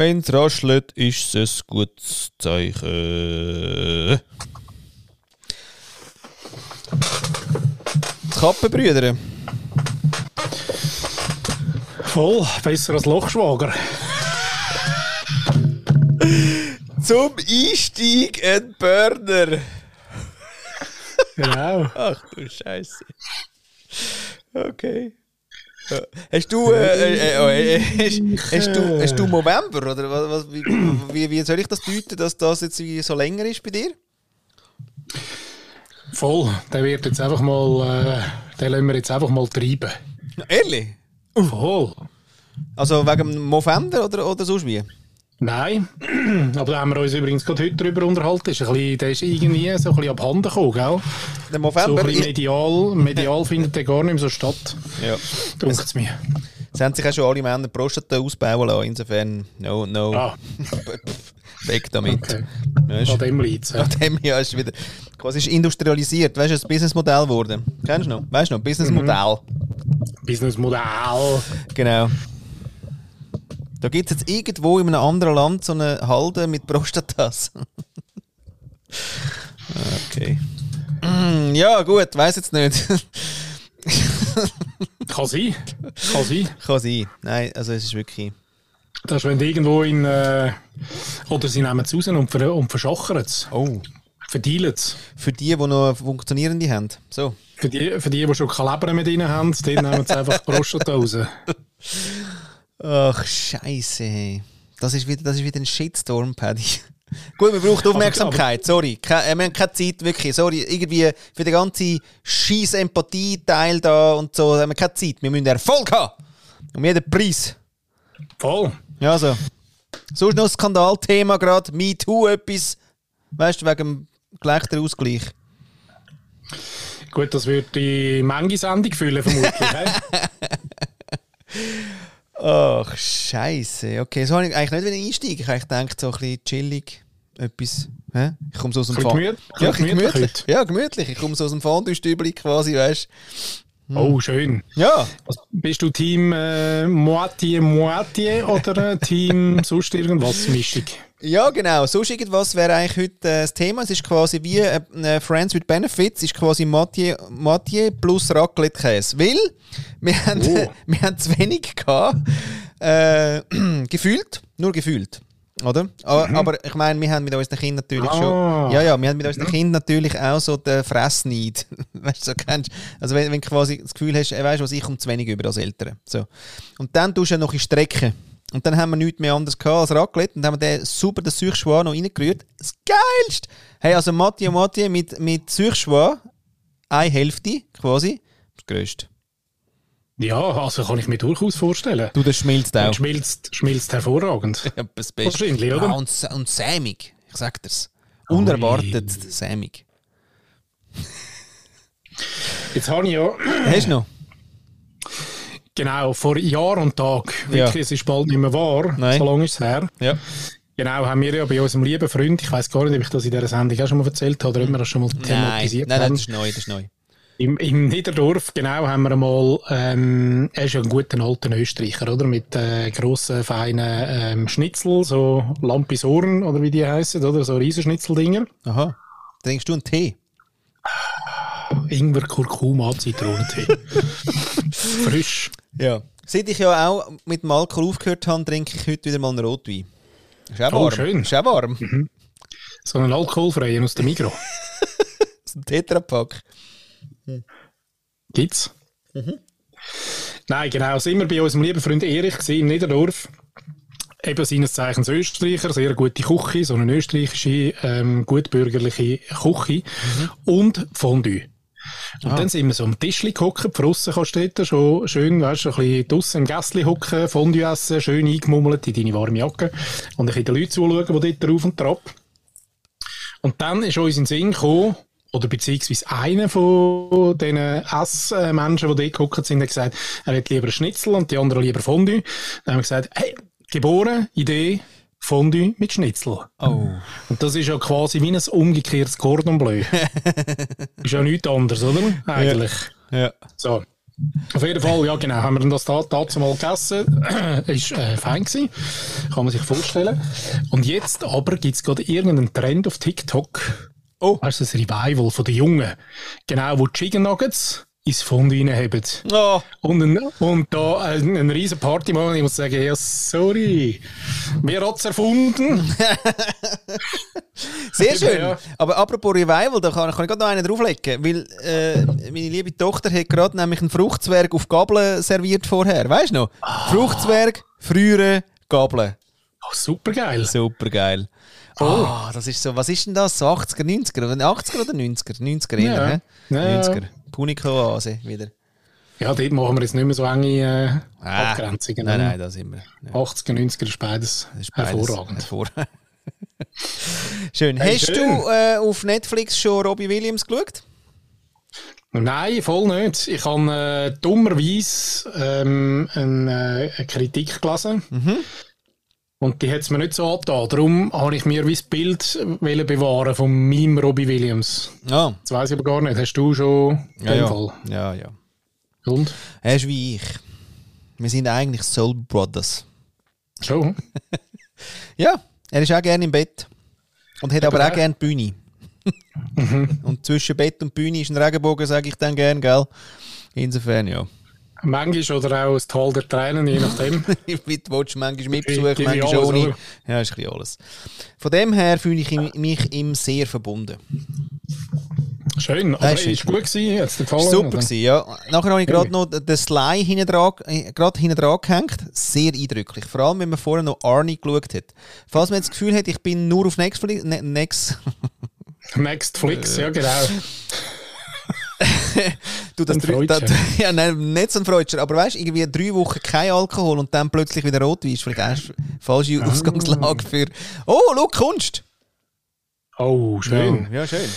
Wenn es raschelt, ist es ein gutes Zeichen. Die Kappenbrüder. Voll, besser als Lochschwager. Zum Einstieg ein Burner. Genau. Ach du Scheiße. Okay. Hast du, äh, äh, äh, äh, hast, du, hast du November? Oder was, wie, wie, wie soll ich das deuten, dass das jetzt so länger ist bei dir? Voll, der wird jetzt einfach mal, äh, den lassen wir jetzt einfach mal treiben. Ehrlich? Voll. Also wegen dem November oder, oder sonst wie? Nein, aber da haben wir uns übrigens gerade heute darüber unterhalten. Ist ein bisschen, der ist irgendwie so ein bisschen abhanden gekommen, gell? Der November So ein medial, medial findet der gar nicht mehr so statt. Ja. Dunkt es mir. Es haben sich auch schon alle Männer Prostata ausbauen lassen. Insofern, no, no. Ah, Weg damit. okay. Ja, ist, An dem liegt nach dem Jahr ist wieder quasi ist industrialisiert. Weißt du, ein Businessmodell geworden. Kennst du noch? Weißt du noch? Businessmodell. Businessmodell. Genau. Da gibt es jetzt irgendwo in einem anderen Land so eine Halde mit Prostatas. okay. Mm, Ja, gut, weiß jetzt nicht. Kann sein. Kann sein. Kann sein. Nein, also es ist wirklich. Das ist, wenn du irgendwo in. Äh, oder sie nehmen es raus und, ver und verschachern es. Oh. Verdealen es. Für die, die noch funktionierende haben. So. Für die, für die, die schon Leber mit drin haben, die nehmen sie einfach die Prostata raus. Ach, Scheiße. hey. Das ist wieder, das ist wieder ein Shitstorm, Paddy. Gut, wir brauchen Aufmerksamkeit, sorry. Äh, wir haben keine Zeit, wirklich. Sorry, irgendwie für den ganzen scheiß Empathie-Teil da und so haben wir keine Zeit. Wir müssen Erfolg haben. Um jeden Preis. Voll. Ja, so. Sonst noch ein Skandalthema gerade. MeToo etwas. Weißt du, wegen dem Geschlechterausgleich. Gut, das wird die Menge-Sendung füllen, vermutlich. Ach, Scheiße. Okay, so habe ich eigentlich nicht einsteigen. Ich habe eigentlich gedacht, so ein bisschen chillig. Etwas. Hä? Ich komme so aus dem Fond- gemüt- Ja, gemütlich. gemütlich Ja, gemütlich. Ich komme so aus dem Fondue-Stübli quasi, weißt du. Oh, schön. Ja. Was, bist du Team äh, Moitié Moitié oder äh, Team sonst irgendwas Mischung? Ja, genau. Sonst irgendwas wäre eigentlich heute äh, das Thema. Es ist quasi wie äh, äh, Friends with Benefits, ist quasi Mathieu, Mathieu plus Raclette-Käse. Weil wir haben, Oh. wir haben zu wenig gehabt. Äh, gefühlt, nur gefühlt. Oder? A- Aber ich meine, wir haben mit unseren Kindern natürlich Ah. schon. Ja, ja, wir haben mit unseren Kindern natürlich auch so den Fressneid. weißt du, so kennst Also, wenn, wenn du quasi das Gefühl hast, äh, weißt du was, ich komme zu wenig über als Eltern. So. Und dann tust du ja noch in Strecken. Und dann haben wir nichts mehr anderes gehabt als Raclette und haben den super den Süchschwan noch reingerührt. Das Geilste! Hey, also Mathieu Mathieu mit, mit Süchschwan, eine Hälfte quasi, das Größte. Ja, also kann ich mir durchaus vorstellen. Du, das schmilzt auch. Und schmilzt, schmilzt hervorragend. Ja, das Beste. Wahrscheinlich, oder? Ja, und, sä- und sämig, ich sag dir's. Unerwartet sämig. Jetzt habe ich ja, Hast du noch? genau, vor Jahr und Tag, wirklich, Ja. es ist bald nicht mehr wahr, Nein. so lange ist es her. Ja. Genau, haben wir ja bei unserem lieben Freund, ich weiß gar nicht, ob ich das in dieser Sendung auch schon mal erzählt habe oder ob wir das schon mal Nein, thematisiert nein, nein, haben. das ist neu, das ist neu. Im, Im Niederdorf, genau, haben wir einmal, ähm, er ist ja ein guter alter Österreicher, oder? Mit äh, grossen, feinen ähm, Schnitzel, so Lampisoren, oder wie die heißen, oder? So Riesenschnitzeldinger. Aha. Trinkst du einen Tee? Ingwer, Kurkuma, Zitronentee. Frisch. Ja. Seit ich ja auch mit dem Alkohol aufgehört habe, trinke ich heute wieder mal einen Rotwein. Ist auch Oh, warm. schön. Ist auch warm. So einen alkoholfreien aus dem Mikro. Ist ein Tetrapack. Gibt's? Nein, genau. Sind wir bei unserem lieben Freund Erich im Niederdorf. Eben seines Zeichens Österreicher, sehr gute Küche, so eine österreichische, ähm, gutbürgerliche Küche und Fondue. Und dann sind wir so am Tischli gehockt, die Frossen kannst du dort schon schön, weißt du, ein bisschen draussen im Gässli hocken, Fondue essen, schön eingemummelt in deine warme Jacke und ein bisschen den Leuten zuschauen, die dort drauf und drauf. Und dann ist uns in den Sinn gekommen, oder beziehungsweise einer von diesen Essmenschen, die dort gehockt sind, hat gesagt, er hätte lieber Schnitzel und die anderen lieber Fondue. Dann haben wir gesagt, hey, geboren, Idee, Fondue mit Schnitzel. Oh. Und das ist ja quasi wie ein umgekehrtes Cordon Bleu. ist ja nichts anderes, oder? Eigentlich. Ja. So. Auf jeden Fall, ja genau, haben wir das da, dazu mal gegessen. ist äh, fein gewesen, kann man sich vorstellen. Und jetzt aber gibt es gerade irgendeinen Trend auf TikTok. Oh. Weißt du, das Revival von den Jungen. Genau, wo Chicken Nuggets ins Fond reinheben. Oh. Und, ein, und da ein, ein riesen Party machen. Ich muss sagen, ja, sorry. Wer hat es erfunden? Sehr schön. Ja. Aber apropos Revival, da kann, kann ich gerade noch einen drauflegen. Weil äh, meine liebe Tochter hat gerade nämlich einen Fruchtzwerg auf Gabeln serviert vorher. Weißt du noch? Ah. Fruchtzwerg, Frühere, Gabeln. Oh, super geil. Super geil. Oh. das ist so, was ist denn das? So 80er, 90er? 80er oder 90er? 90er eher, ja. ja. 90er. Punika-Oase wieder. Ja, dort machen wir jetzt nicht mehr so enge äh, ah, Abgrenzungen. Nein, nein, da sind wir. Ja. 80er, 90er ist beides, ist beides hervorragend. Hervorragend. schön. Hey, Hast schön. du äh, auf Netflix schon Robbie Williams geschaut? Nein, voll nicht. Ich habe äh, dummerweise ähm, eine, äh, eine Kritik gelesen. Mhm. Und die hat es mir nicht so angetan. Darum habe ich mir wie das Bild bewahren von meinem Robbie Williams. Ja. Das weiß ich aber gar nicht. Hast du schon ja, den ja. Fall? Ja, ja. Und? Er ist wie ich. Wir sind eigentlich Soul Brothers. Schon? ja, er ist auch gerne im Bett. Und hat aber, aber auch gerne die Bühne. Mhm. Und zwischen Bett und Bühne ist ein Regenbogen, sage ich dann gerne, gell? Insofern, ja. Manchmal oder auch das Tal der Tränen, je nachdem. Mit willst manchmal mit Besuch, manchmal ohne. Oder? Ja, ist ein bisschen alles. Von dem her fühle ich mich ihm sehr verbunden. Schön, aber es war gut gewesen, jetzt Super gewesen, ja. Nachher habe ich gerade noch den Sly hinten dran, äh, hinten dran gehängt. Sehr eindrücklich. Vor allem, wenn man vorher noch Arnie geschaut hat. Falls man jetzt das Gefühl hat, ich bin nur auf Netflix... Ne, Next... Nextflix, ja genau. du, das, drei, das, ja, nein, nicht so ein Freudscher, aber weißt du, irgendwie drei Wochen kein Alkohol und dann plötzlich wieder Rotwein ist vielleicht falsche ah. Ausgangslage für. Oh, schau, Kunst! Oh, schön. Ja, ja schön.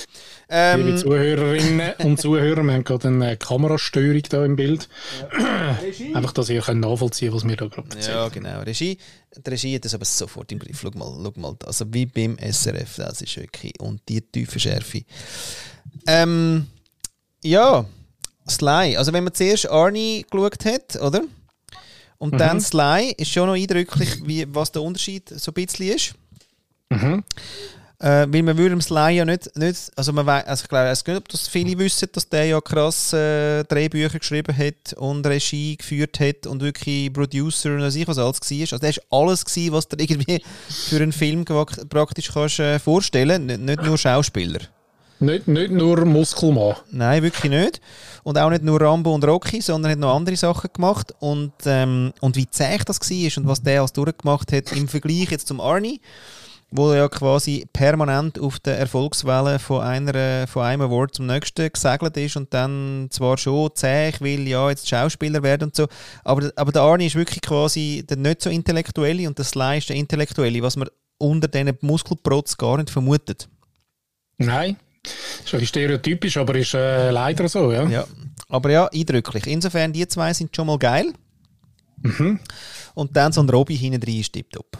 Ähm, Liebe Zuhörerinnen und Zuhörer, wir haben gerade eine Kamerastörung da im Bild. Ja. Einfach, dass ihr könnt nachvollziehen könnt, was wir da gerade erzählen. Ja, genau. Regie, die Regie hat das aber sofort im Griff. Schau mal, schau mal. Also wie beim SRF, das ist wirklich. Und die tiefe Schärfe. Ähm, ja, Sly. Also wenn man zuerst Arnie geschaut hat, oder? Und mhm. dann Sly, ist schon noch eindrücklich, wie, was der Unterschied so ein bisschen ist. Mhm. Äh, weil man würde Sly ja nicht, nicht also man weiß, also ich glaube, es nicht, ob das viele wissen, dass der ja krass äh, Drehbücher geschrieben hat und Regie geführt hat und wirklich Producer und was ich was alles war. Also der war alles gewesen, was du irgendwie für einen Film praktisch kannst äh, vorstellen, nicht, nicht nur Schauspieler. Nicht, nicht nur Muskelmann. Nein, wirklich nicht. Und auch nicht nur Rambo und Rocky, sondern hat noch andere Sachen gemacht. Und, ähm, und wie zäh das war und was der alles durchgemacht hat im Vergleich jetzt zum Arnie, wo er ja quasi permanent auf der Erfolgswelle von, einer, von einem Award zum nächsten gesegelt ist und dann zwar schon zäh, ich will ja jetzt Schauspieler werden und so, aber, aber der Arnie ist wirklich quasi der nicht so intellektuelle und der Sly ist der intellektuelle, was man unter diesen Muskelprotz gar nicht vermutet. Nein, ist ein stereotypisch, aber ist äh, leider so, ja. ja. Aber ja, eindrücklich. Insofern, die zwei sind schon mal geil. Mhm. Und dann so ein Robby hinten drin ist tipptopp.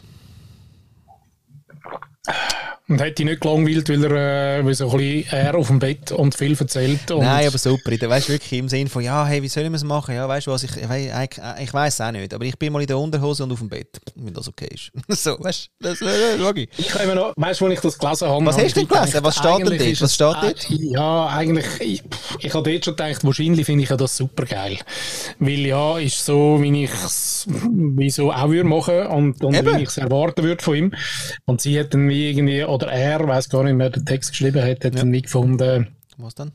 Und hat dich nicht gelangweilt, weil er äh, weil so ein bisschen er auf dem Bett und viel erzählt? Und Nein, aber super. Weißt du, wirklich im Sinne von, ja, hey, wie sollen wir es machen? Ja, weißt du was, ich, ich, ich, ich weiß auch nicht, aber ich bin mal in der Unterhose und auf dem Bett, wenn das okay ist. so, weißt du, das äh, logisch. Ich habe noch, weißt du, wo ich das gelesen habe? Was hast du denn gelesen? Was steht denn dort? Was steht dort? Ja, eigentlich, ich, ich habe dort schon gedacht, wahrscheinlich finde ich ja das super geil. Weil ja, ist so, wie ich es so auch würde machen und, und wie ich es erwarten würde von ihm. Und sie hat dann irgendwie, oder er, weiß gar nicht, wer den Text geschrieben hat, hat ja. dann nicht gefunden. Was dann?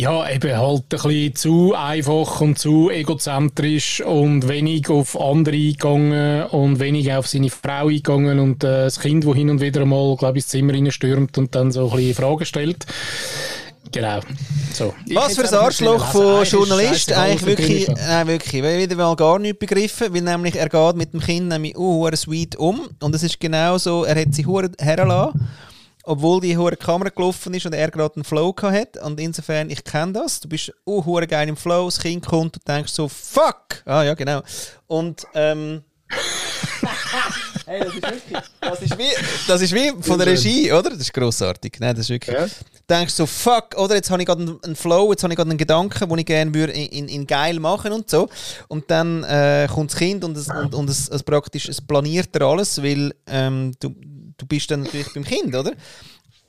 Ja, eben halt ein bisschen zu einfach und zu egozentrisch und wenig auf andere eingegangen und wenig auf seine Frau eingegangen und äh, das Kind, wo hin und wieder mal, glaube ich, ins Zimmer stürmt und dann so ein bisschen Fragen stellt. Genau. So. Was für ein Arschloch von Journalist. Eigentlich wirklich, nein, wirklich, wieder mal gar nicht begriffen, weil nämlich er geht mit dem Kind nämlich uh, sweet um und es ist genau so, er hat sich hergelassen, obwohl die hohe Kamera gelaufen ist und er gerade einen Flow hat und insofern, ich kenne das, du bist uh, geil im Flow, das Kind kommt und denkst so, fuck! Ah ja, genau. Und, ähm, Hey, das ist wirklich, das ist wie, das ist wie von der Regie, oder? Das ist grossartig. Nein, das ist wirklich. Ja. Denkst so, fuck, oder? Jetzt habe ich gerade einen, Flow, jetzt habe ich gerade einen Gedanken, den ich gerne würde in, in, in, geil machen und so. Und dann äh, kommt das Kind und es, und, und es, es praktisch, es planiert er alles, weil ähm, du, du bist dann natürlich beim Kind, oder?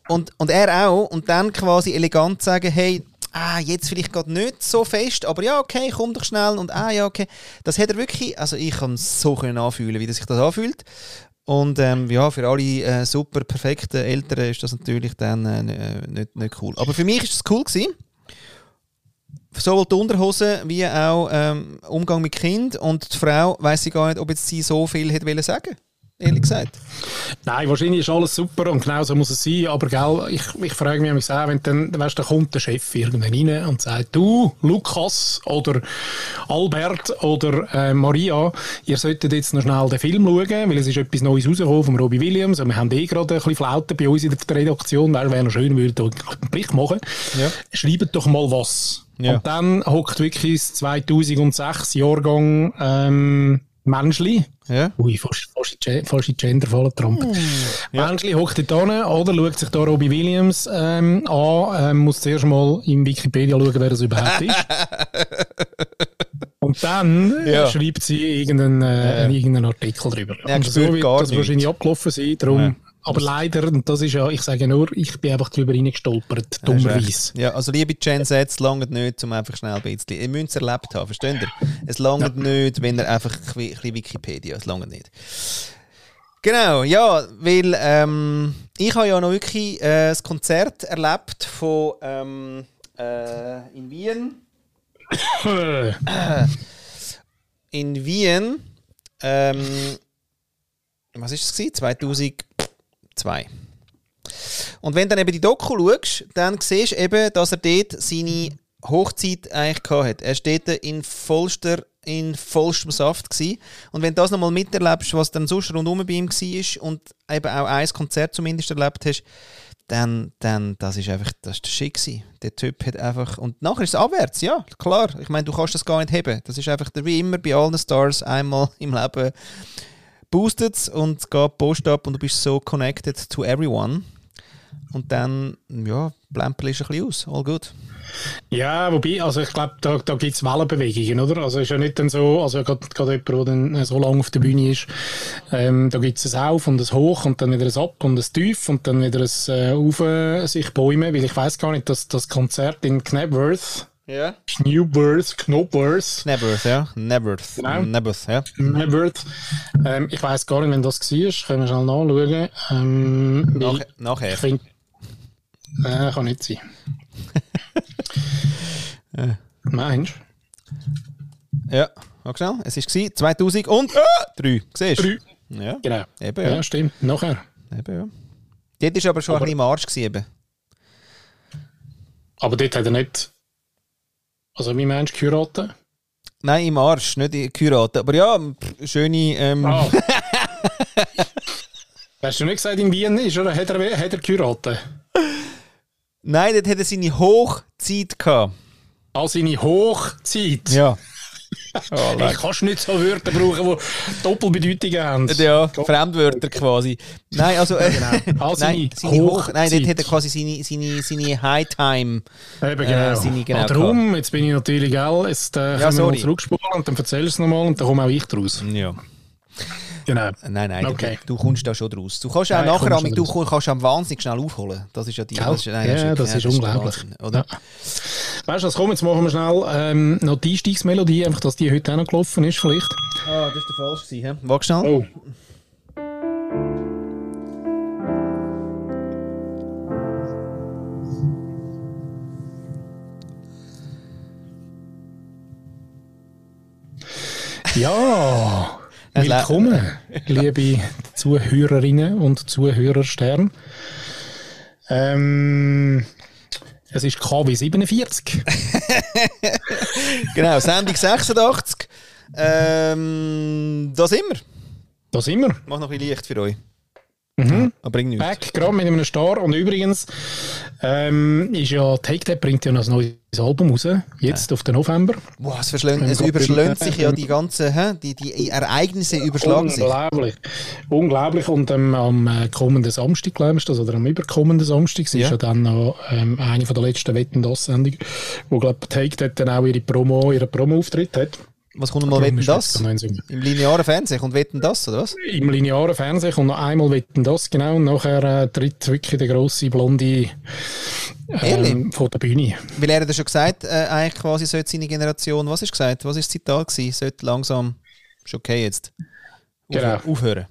Und, und er auch. Und dann quasi elegant sagen, hey, ah, jetzt vielleicht gerade nicht so fest, aber ja, okay, komm doch schnell und ah, ja, okay. Das hat er wirklich, also ich kann es so können anfühlen, wie das sich das anfühlt. Und ähm, ja, für alle äh, super perfekten Eltern ist das natürlich dann äh, nicht, nicht cool. Aber für mich ist es cool gewesen. Sowohl die Unterhose wie auch ähm, Umgang mit Kind und die Frau weiß ich gar nicht, ob jetzt sie so viel hätte sagen ehrlich gesagt. Nein, wahrscheinlich ist alles super und genau so muss es sein, aber gell, ich, ich frage mich auch, wenn dann, weißt, da kommt der Chef irgendwann rein und sagt, du, Lukas oder Albert oder äh, Maria, ihr solltet jetzt noch schnell den Film schauen, weil es ist etwas Neues rausgekommen von Robbie Williams und wir haben eh gerade ein bisschen Flauten bei uns in der Redaktion, wäre wär noch schön, würde einen Blick machen. Ja. Schreibt doch mal was. Ja. Und dann hockt wirklich das 2006 Jahrgang ähm, Menschli. Ja. Ui, fast, fast, gendervoller Trump. Mm, ja. Menschli hockt dort hin oder schaut sich da Robbie Williams ähm, an, ähm, muss zuerst mal in Wikipedia schauen, wer das überhaupt ist. Und dann ja. schreibt sie irgendeinen, äh, irgendeinen Artikel drüber. Ja, und so wird das nicht. wahrscheinlich abgelaufen sein. Darum aber leider, und das ist ja, ich sage nur, ich bin einfach drüber reingestolpert, dummerweise. Ja, also liebe Gen Z, es langt nicht, um einfach schnell ein bisschen, ihr müsst es erlebt haben, versteht ihr? Es langt ja. nicht, wenn ihr einfach ein bisschen Wikipedia, es langt nicht. Genau, ja, weil ähm, ich habe ja noch wirklich äh, das Konzert erlebt von ähm, äh, in Wien. in Wien. Ähm, was ist es? 2000 2. Und wenn du dann eben die Doku schaust, dann siehst du eben, dass er dort seine Hochzeit eigentlich gehabt. Er steht in vollster in vollstem Saft gewesen. Und wenn du das nochmal miterlebst, was dann sonst rundum bei ihm war und eben auch ein Konzert zumindest erlebt hast, dann, dann das ist einfach, das ist Schick. Der Typ hat einfach, und nachher ist es abwärts, ja, klar. Ich meine, du kannst das gar nicht haben. Das ist einfach wie immer bei allen Stars einmal im Leben boostet und geht Post ab und du bist so connected to everyone. Und dann, ja, blempel ist ein bisschen aus. All gut. Ja, wobei, also ich glaube, da, da gibt es Wellenbewegungen, oder? Also ist ja nicht dann so, also gerade jemand, der dann so lange auf der Bühne ist, ähm, da gibt es ein Auf und ein Hoch und dann wieder ein Ab und ein Tief und dann wieder ein äh, Auf sich bäumen, weil ich weiß gar nicht, dass das Konzert in Knebworth ja. Knewworth, Knobworth. Knebworth, ja. Nebworth. Genau. Nebworth, ja. Nebworth. Ähm, ich weiß gar nicht, wenn das war. Können wir schnell nachschauen. Ähm, Nach, nachher. Ich find, äh, kann nicht sein. ja. Meinst du? Ja, schau schnell. Es war 2003. Siehst du? Ja. Genau. Eben, ja. ja, stimmt. Nachher. Eben, ja. Dort war aber schon aber, ein bisschen im Arsch. Gewesen, Aber dort hat er nicht also wie meinst du Kuraten? Nein, im Arsch, nicht in. Aber ja, schöne... Ähm oh. Hast du nicht gesagt, in Wien ist, oder? Hat er, hat er Kuraten? Nein, dort hat er seine Hochzeit gehabt. Ah, seine Hochzeit? Ja. Oh, ich kannst nicht so Wörter brauchen, die Doppelbedeutungen haben. Ja, Fremdwörter quasi. Nein, also. Äh, ja, genau. also nein, seine Hoch nein, dort hat er quasi seine, seine, seine High-Time. Eben, genau. Äh, seine, genau ah, darum, jetzt bin ich natürlich, gell, jetzt äh, ja, können wir mal zurückspulen und dann erzählst du es nochmal und dann komme auch ich draus. Ja. Genau. Nein, nein, okay. du, du, kommst da schon draus. Du kannst auch nein, nachher, du raus. kannst am wahnsinnig schnell aufholen. Das ist ja die. Das ist, nein, ja, das ist, das ist unglaublich. Wahnsinn, oder? Ja. Weißt du, was kommt? Jetzt machen wir schnell ähm, noch die Einstiegsmelodie, einfach, dass die heute auch noch gelaufen ist, vielleicht. Ah, das ist der falsch gewesen, Wag schnell. Oh. Ja. Willkommen, liebe Zuhörerinnen und Zuhörerstern. Ähm, es ist KW 47. genau, Sendung 86. Ähm, da sind wir. Da sind wir. Mach noch ein bisschen Licht für euch. Mhm. Aber irgendwie. Back, gerade mit einem Star. Und übrigens ähm, ist ja Take That bringt ja noch ein neues Album raus, jetzt ja. auf den November. Wow, es, es überschlägt sich ja die ganzen, hä? Die, die Ereignisse überschlagen sich. Unglaublich. Unglaublich. Und ähm, am äh, kommenden Samstag, glaube ich, das, oder am überkommenden Samstag, ja. ist ja dann noch ähm, eine von der letzten Wetten das Sendungen, wo, glaube Take That dann auch ihre Promo, ihren Promo-Auftritt hat. Was kommt mal Wetten das? Im linearen Fernsehen kommt Wetten das, oder was? Im linearen Fernsehen kommt noch einmal Wetten das, genau. Und nachher äh, tritt wirklich der grosse blonde ähm, von der Bühne. Weil er hat ja schon gesagt, äh, eigentlich quasi sollte seine Generation, was ist gesagt? Was ist das Zitat gewesen? Sollte langsam, ist okay jetzt, genau. aufhören.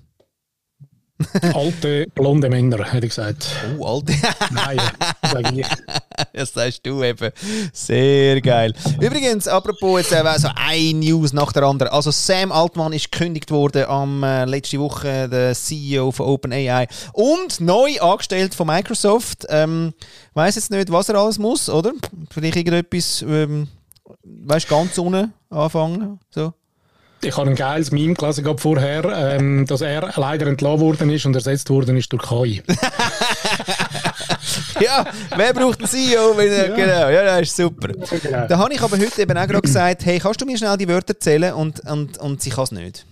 Alte, blonde Männer, hätte ich gesagt. Oh, alte. Nein, sage ich. Das sagst du eben. Sehr geil. Übrigens, apropos jetzt äh, so ein News nach der anderen. Also Sam Altman ist gekündigt worden am äh, letzte Woche, der CEO von OpenAI und neu angestellt von Microsoft. Ähm, weiß jetzt nicht, was er alles muss, oder? Vielleicht irgendetwas, ähm, weißt ganz unten anfangen, so ich habe ein geiles Meme gelesen gerade vorher, ähm, dass er leider entlassen worden ist und ersetzt worden ist durch KI. ja, wer braucht einen CEO? Wenn er, ja. Genau, ja, das ist super. Genau. Da habe ich aber heute eben auch gerade gesagt, hey, kannst du mir schnell die Wörter zählen? Und, und, und sie kann es nicht.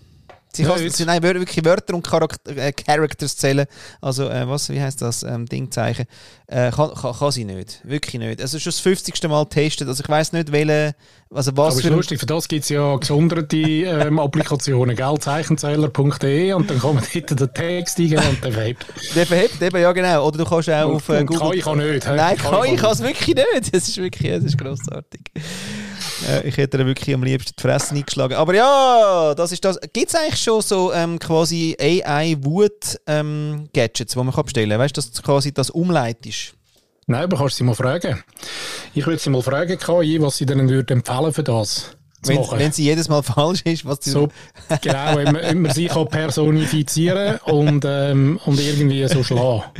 Sie kann, nein, wirklich Wörter und Charakter, äh, Characters zählen. Also, äh, was, wie heißt das? Ähm, Dingzeichen. Äh, kann, kann, kann, sie nicht. Wirklich nicht. Also, schon das 50. Mal getestet. Also, ich weiß nicht, welche. Also was Aber ist lustig, für das gibt es ja gesonderte ähm, Applikationen, gell? Zeichenzähler.de und dann kann man dort den Text eingeben und der verhebt. Der verhebt eben, ja genau. Oder du kannst auch und, auf äh, Google... Kann ich kann nicht. Nein, kann, ich es wirklich nicht. Das ist wirklich, das ist grossartig. Äh, ich hätte wirklich am liebsten die Fresse eingeschlagen. Aber ja, das ist das. Gibt es eigentlich schon so ähm, quasi AI-Wut-Gadgets, ähm, die man bestellen kann? Weißt du, dass quasi das umleitest? Nein, aber kannst du sie mal fragen. Ich würde sie mal fragen, KI, was sie denn würde empfehlen für das. Wenn, wenn, sie jedes Mal falsch ist, was sie... So, genau, wenn man, wenn man sie kann personifizieren und, ähm, und irgendwie so schlagen.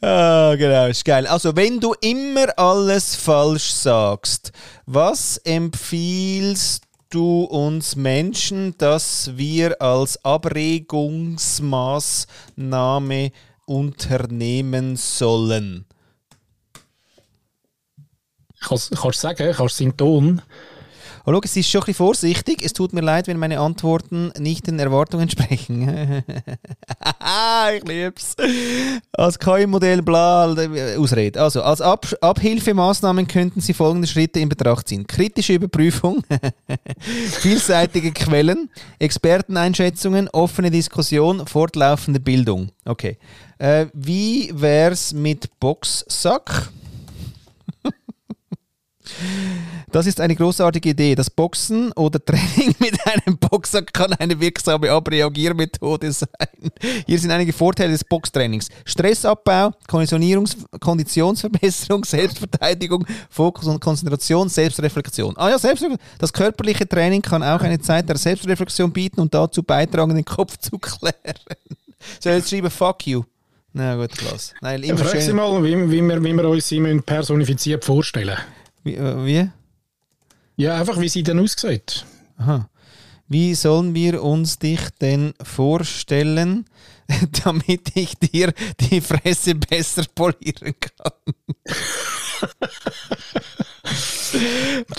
Ah, genau, ist geil. Also, wenn du immer alles falsch sagst, was empfiehlst du uns Menschen, dass wir als Abregungsmaßnahme unternehmen sollen? Kannst du sagen, kannst du seinen Ton Oh, schau, es ist schon ein bisschen vorsichtig. Es tut mir leid, wenn meine Antworten nicht den Erwartungen entsprechen. ich lieb's. Als KI-Modell, bla, Ausrede. Also, als Ab Abhilfemaßnahmen könnten Sie folgende Schritte in Betracht ziehen. Kritische Überprüfung, vielseitige Quellen, Experteneinschätzungen, offene Diskussion, fortlaufende Bildung. Okay. Äh, wie wär's mit Boxsack? Das ist eine großartige Idee. Das Boxen oder Training mit einem Boxer kann eine wirksame Abreagiermethode sein. Hier sind einige Vorteile des Boxtrainings. Stressabbau, Konditionierungs Konditionsverbesserung, Selbstverteidigung, Fokus und Konzentration, Selbstreflexion. Ah ja, Selbstreflexion. Das körperliche Training kann auch eine Zeit der Selbstreflexion bieten und dazu beitragen, den Kopf zu klären. So, jetzt schreiben Fuck you. Na gut, klasse. Nein, immer Frag Sie mal, wie, wie, wir, wie wir uns sie personifiziert vorstellen. Wie? Äh, wie? Ja, einfach wie sie denn aussieht. Aha. Wie sollen wir uns dich denn vorstellen, damit ich dir die Fresse besser polieren kann?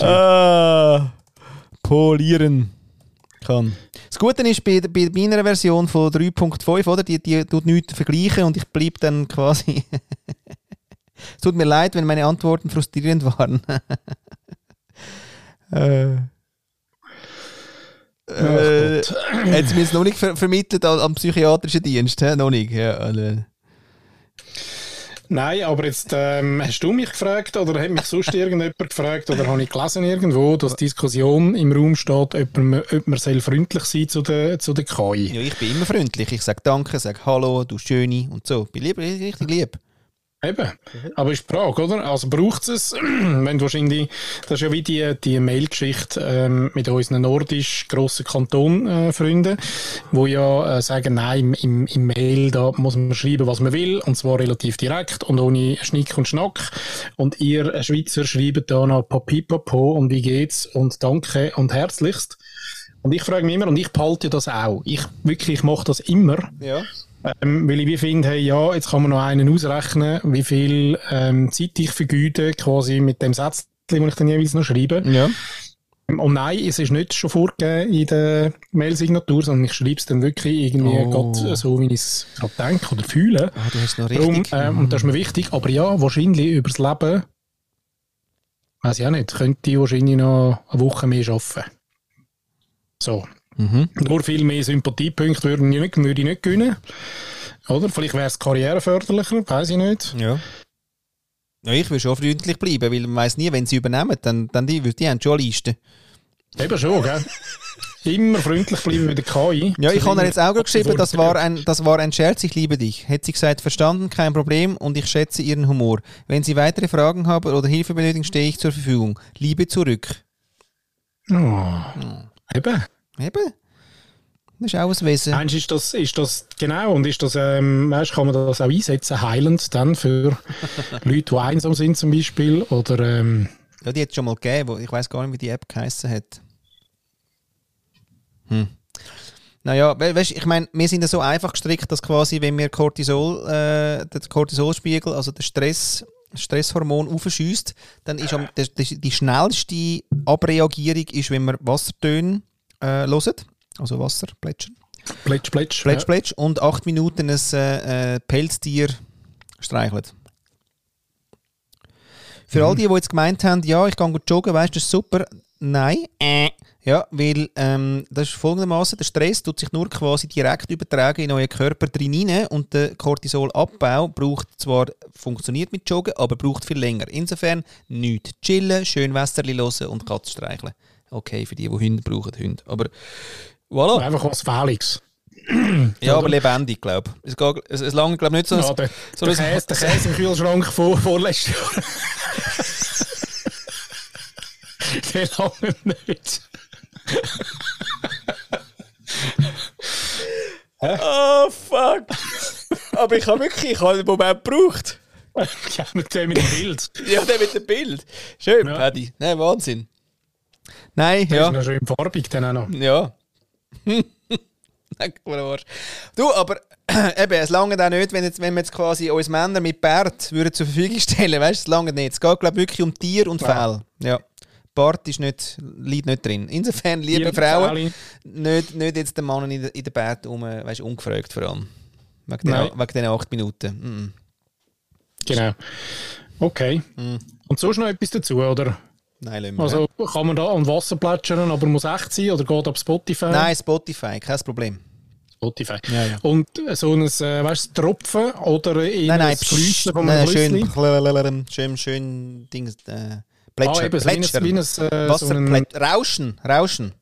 ah, polieren kann. Das Gute ist, bei, bei meiner Version von 3.5, oder, die, die tut nichts vergleichen und ich bleibe dann quasi... es tut mir leid, wenn meine Antworten frustrierend waren. Äh, äh, hat es mir jetzt noch nicht ver vermittelt am, psychiatrischen Dienst, he? noch nicht. Ja. Nein, aber jetzt ähm, hast du mich gefragt oder hat mich sonst irgendjemand gefragt oder habe ich gelesen irgendwo, dass Diskussion im Raum steht, ob man, ob man soll freundlich sein zu der, zu der KI. Ja, ich bin immer freundlich. Ich sage Danke, sage Hallo, du Schöne und so. Ich bin lieb, richtig lieb. Eben. Aber ist die Frage, oder? Also braucht es, wenn wahrscheinlich, das ist ja wie die, die Mail-Geschichte ähm, mit unseren nordisch grossen Kantonfreunden, äh, wo ja äh, sagen, nein, im, im Mail, da muss man schreiben, was man will, und zwar relativ direkt und ohne Schnick und Schnack. Und ihr Schweizer schreibt da noch Papipapo und wie geht's und danke und herzlichst. Und ich frage mich immer, und ich behalte das auch, ich wirklich, ich mache das immer. Ja Ähm, weil ich wie finde, hey, ja, jetzt kann man noch einen ausrechnen, wie viel ähm, Zeit ich vergüte, quasi mit dem Satz, den ich dann jeweils noch schreibe. Ja. Und nein, es ist nicht schon vorgegeben in der Mail-Signatur, sondern ich schreibe es dann wirklich irgendwie Oh. grad so, wie ich es gerade denke oder fühle. Ah, du hast noch Darum, richtig. ähm, und das ist mir wichtig. Aber ja, wahrscheinlich übers Leben, weiß ich auch nicht, könnte ich wahrscheinlich noch eine Woche mehr arbeiten. So. Mhm. Nur viel mehr Sympathiepunkte würden ich nicht, würde ich nicht gewinnen. Oder? Vielleicht wäre es karriereförderlicher, weiß ich nicht. Ja. Ja, ich will schon freundlich bleiben, weil man weiß nie, wenn sie übernehmen, dann, dann die, die haben schon Listen. Eben schon, gell? Immer freundlich bleiben mit der KI. Ja, ich habe ihr jetzt auch geschrieben, das war, ein, das war ein Scherz, ich liebe dich. Hätte sie gesagt, verstanden, kein Problem und ich schätze ihren Humor. Wenn Sie weitere Fragen haben oder Hilfe benötigen, stehe ich zur Verfügung. Liebe zurück. Oh. Eben. Eben. Das ist auch ein Wesen. Meinst ist das, ist das genau und ist das, ähm, weißt, kann man das auch einsetzen, heilend dann für Leute, die einsam sind zum Beispiel oder ähm, Ja, die hat es schon mal gegeben, ich weiß gar nicht, wie die App geheißen hat. Hm. Naja, we weißt, ich meine, wir sind ja so einfach gestrickt, dass quasi, wenn wir Cortisol, äh, den Cortisolspiegel, also das Stress, Stresshormon aufschießt, dann ist am, das, die schnellste Abreagierung, ist, wenn wir Wassertöne äh, hören, also Wasser plätschern. Plätsch, Plätsch. Plätsch, plätsch. Und acht Minuten ein äh, Pelztier streichelt. Für all die, die jetzt gemeint haben, ja, ich kann gut joggen, weißt du, das ist super. Nein. Äh. Ja, weil ähm, das ist folgendermaßen: der Stress tut sich nur quasi direkt übertragen in euren Körper drin und der Cortisolabbau braucht zwar, funktioniert mit Joggen, aber braucht viel länger. Insofern nichts. Chillen, schön Wässerli hören und Katze streicheln. Okay, für die, die Hunde brauchen, Hunde. Aber voilà. Einfach was Fähliges. Ja, aber lebendig, glaube ich. Es, geht- es, es lange, glaube ich, nicht so. Ja, der, so der, Käse, der Käse im Kühlschrank von vorletztes Jahr. der lange nicht. Oh, fuck. aber ich habe wirklich ich habe den Moment gebraucht. ja, mit dem mit dem Bild. Ja, der mit dem Bild. Schön, Ja. Paddy. Nein, Wahnsinn. Nein, Der ja. ist noch schön farbig dann auch noch. Ja. Den. Du, aber eben, es lange auch nicht, wenn, jetzt, wenn wir jetzt quasi uns Männer mit Bart würden zur Verfügung stellen, weißt du, es lange nicht. Es geht, glaube ich, wirklich um Tier und Fell. Ja. Bart ist nicht, liegt nicht drin. Insofern, liebe Liebe Frauen, nicht, nicht jetzt den Mann in der, in der Bart um, weißt, du, ungefragt vor allem. Wegen den, wegen den acht Minuten. Mm. Genau. Okay. Mhm. Und sonst noch etwas dazu, oder? Nein, lassen wir. Also kann man da an Wasser plätschern, aber muss echt sein oder geht ab Spotify? Nein, Spotify, kein Problem. Spotify. Ja, ja. Und so ein, äh, weißt Tropfen oder in Nein, nein, pssst, von nein, schön, blablabla, schön, schön, Dings, äh, Plätschern, Ah, eben, so wie ein, wie ein, äh, so ein, Rauschen, Rauschen.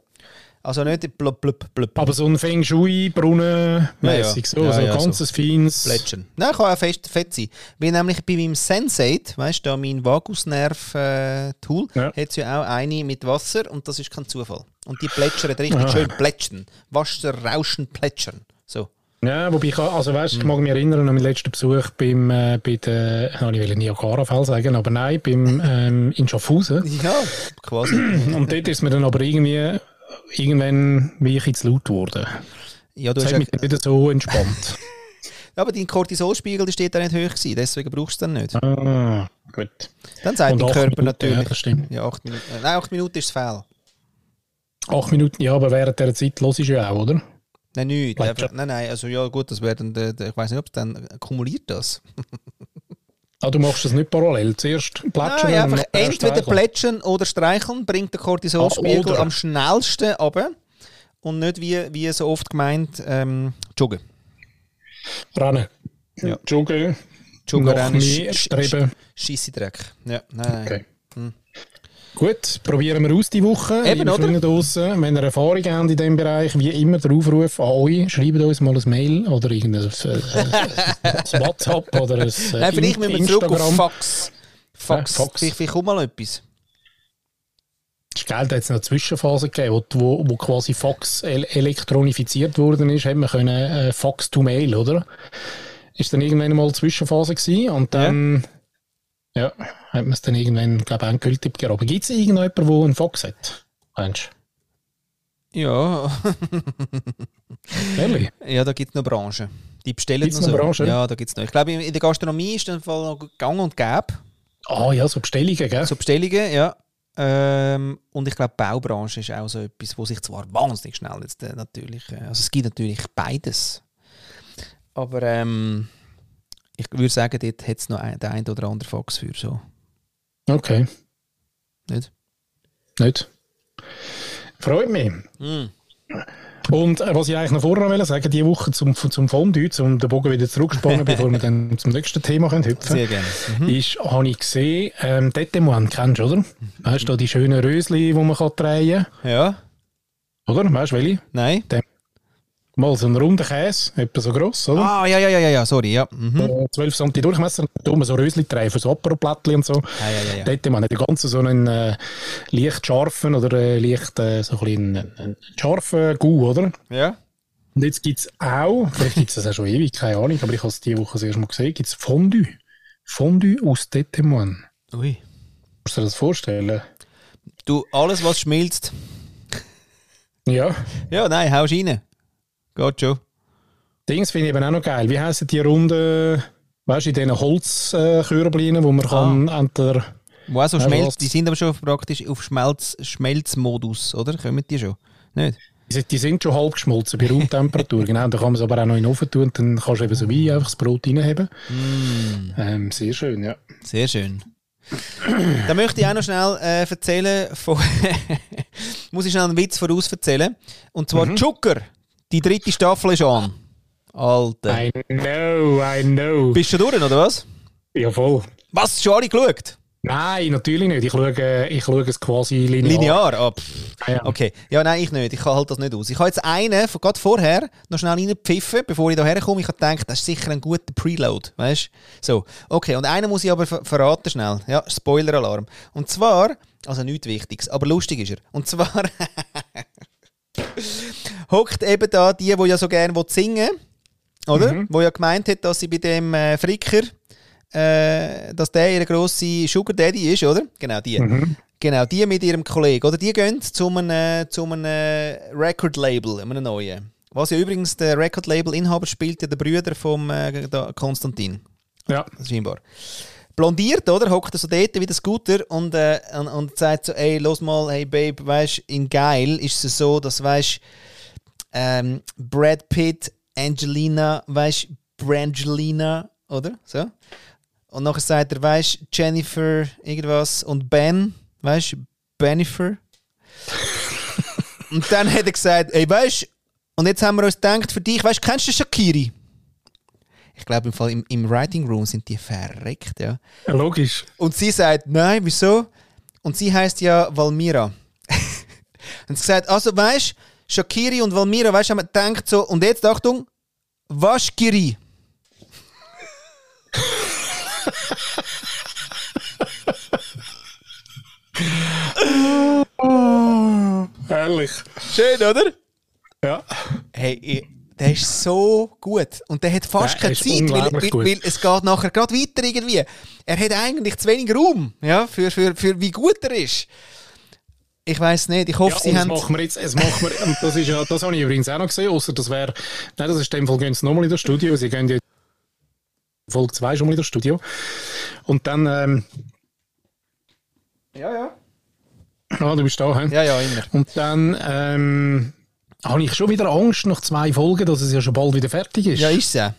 Also nicht blub, blub, blub, aber so ein Feng Shui-Brunnen mäßig, Ja, so, ja, so ein ja, ganzes feines. Plätschern. Nein, kann auch fest, fett sein. Weil nämlich bei meinem Sensate, weißt du, da mein Vagusnerv-Tool, Ja. hat es ja auch eine mit Wasser und das ist kein Zufall. Und die plätschern richtig Ah. schön plätschern. Wasser, Rauschen, plätschern. So. Ja, wobei ich, also weißt, ich mag mich erinnern an meinen letzten Besuch beim, äh, bei der, ich will Niagara-Fall sagen, aber nein, beim, ähm, in Schaffhausen. Ja, quasi. Und dort ist mir dann aber irgendwie, irgendwann wie ich zu laut geworden. Ja, du Das hast ja, mich wieder so entspannt. aber dein Cortisolspiegel der steht da nicht hoch gewesen, deswegen brauchst du dann nicht. ah, gut. Dann sagt dein Körper Minuten, natürlich. Ja, das stimmt. Ja, acht Minuten. äh, Nein, acht Minuten ist es fehl. Acht Minuten, ja, aber während dieser Zeit los ist ja auch, oder? Nein, nicht. Einfach, nein, nein, also ja gut, das wäre dann, ich weiß nicht, ob es dann kumuliert das. Ah, du machst das nicht parallel. Zuerst plätschern Nein, einfach entweder streicheln. plätschern oder streicheln bringt den Cortisolspiegel Ah, am schnellsten runter und nicht wie, wie so oft gemeint ähm, joggen. Rennen. Ja. Joggen. Joggen, rennen, streben. Scheisse Dreck. Ja, nein, nein. Okay. Gut, probieren wir aus die Woche. Eben, Liebe? Freunde draussen, wenn ihr Erfahrung habt in diesem Bereich, wie immer der Aufruf an euch, schreibt uns mal ein Mail oder irgendein äh, ein WhatsApp oder ein äh, Nein, vielleicht müssen wir zurück auf. Fax. Fax. Ja, Fax. Vielleicht, vielleicht kommt mal etwas. Es hat es noch eine Phase gegeben, wo, wo, quasi Fax el elektronifiziert worden ist, hat man können äh, Fax to Mail, oder? Ist dann irgendwann mal eine Zwischenphase gewesen und dann ja. Hat man es dann irgendwann, glaube ich, endgültig. Aber gibt es irgendjemanden, der einen Fax hat? Meinst Ja? Ehrlich? ja da gibt es noch Branchen. Die bestellen Gibt's noch so. Branchen? Ja, da gibt es noch. Ich glaube, in der Gastronomie ist dann Fall noch gang und gäbe. Ah ja, so Bestellungen, gell? So Bestellungen, ja. Ähm, und ich glaube, Baubranche ist auch so etwas, wo sich zwar wahnsinnig schnell jetzt äh, natürlich. Äh, also es gibt natürlich beides. Aber ähm, ich würde sagen, dort hat es noch ein, den einen oder anderen Fox für so. Okay. Nicht? Nicht? Freut mich. Mm. Und äh, was ich eigentlich noch vorher wollte sagen, diese Woche zum, zum Fondue, um den Bogen wieder zurückzuspannen, bevor wir dann zum nächsten Thema können hüpfen Sehr gerne. Mhm. ist, habe ich gesehen, ähm, Tetemoine, kennst du, oder? Weißt du, die schönen Rösli, die man kann drehen kann, Ja? oder? Weißt du, welche? Nein? Mal so einen runden Käse, etwa so gross, oder? Ah, ja, ja, ja, ja, sorry, ja. Mhm. Äh, 12 cm Durchmesser, da tun wir so Rösli drehen, für so Aperoplättchen und so. Ja, ja, ja, ja. Tetemoine hat den ganzen so einen äh, leicht scharfen oder äh, leicht äh, so ein bisschen einen, einen scharfen Gau, oder? ja? Und jetzt gibt es auch, vielleicht gibt es das auch schon ewig, keine Ahnung, aber ich habe es diese Woche das erste Mal gesehen, gibt es Fondue. Fondue aus Tetemoine. Ui. Musst du dir das vorstellen? Du, alles, was schmilzt. Ja. Ja, nein, haust rein. Geht schon. Dings finde ich eben auch noch geil. Wie heissen die runden, weißt du, in diesen Holzkörblinen, wo man kann entweder... Wo auch so Ja, schmelzt, was? die sind aber schon praktisch auf Schmelz, Schmelzmodus, oder? Kommen die schon? Nicht? Die sind- schon halb geschmolzen bei Raumtemperatur, genau. Da kann man es aber auch noch in den Ofen tun und dann kannst du eben so wie einfach das Brot reinheben. Ähm, sehr schön, ja. Sehr schön. Dann möchte ich auch noch schnell äh, erzählen von. muss ich schnell einen Witz voraus erzählen. Und zwar Mhm. Zucker. Die dritte Staffel ist an. Alter. I know, I know. Bist du schon durch, oder was? Ja, voll. Was? Schon alle geschaut? Nein, natürlich nicht. Ich schaue, ich schaue es quasi linear. Linear? Ah. Ah, ja. Okay. Ja, nein, ich nicht. Ich kann halt das nicht aus. Ich habe jetzt einen, von gerade vorher, noch schnell reingepfiffen, bevor ich hierher komme. Ich habe gedacht, das ist sicher ein guter Preload. Weißt du? So. Okay. Und einen muss ich aber ver verraten schnell. Ja, Spoiler-Alarm. Und zwar, also nichts Wichtiges, aber lustig ist er. Und zwar hockt eben da die, die ja so gerne singen oder? Mhm. Wo ja gemeint hat, dass sie bei dem äh, Fricker, äh, dass der ihre grosse Sugar Daddy ist, oder? Genau, die. Mhm. Genau, die mit ihrem Kollegen. Oder die gehen zu einem, äh, zu einem Record-Label, einem neuen. Was ja übrigens der Record-Label-Inhaber spielt, ja der Brüder vom äh, Konstantin. Ja. Scheinbar. Blondiert, oder? Hockt er so dort wie der Scooter und, äh, und, und sagt so, ey, los mal, hey Babe, weißt in geil ist es so, dass, weißt ähm, Brad Pitt, Angelina, weißt Brangelina, oder? So. Und nachher sagt er, weißt Jennifer, irgendwas und Ben, weißt Benifer. und dann hat er gesagt, ey, weißt und jetzt haben wir uns gedacht, für dich, weißt kennst du Shakiri? Ich glaube, im, Fall im, im Writing Room sind die verreckt, ja. ja, logisch. Und sie sagt, nein, wieso? Und sie heißt ja Valmira. und sie sagt, also weißt Shakiri und Valmira, weißt du, haben wir gedacht so, und jetzt Achtung, Waschkiri. Herrlich. Schön, oder? Ja. Hey, ich, der ist so gut. Und der hat fast Der keine Zeit, weil, weil, weil es geht nachher gerade weiter irgendwie. Er hat eigentlich zu wenig Raum, ja, für, für, für wie gut er ist. Ich weiß nicht, ich hoffe, Ja, sie und das haben... machen wir jetzt, es machen wir, und das ist ja, das habe ich übrigens auch noch gesehen, außer das wäre, nein, das ist in dem Fall, gehen sie nochmal in das Studio, sie gehen ja Folge 2 schon mal in das Studio. Und dann, ähm, Ja, ja. ah, du bist da, hä? Ja, ja, immer. Und dann, ähm, habe ich schon wieder Angst nach zwei Folgen, dass es ja schon bald wieder fertig ist. Ja, ist es ja.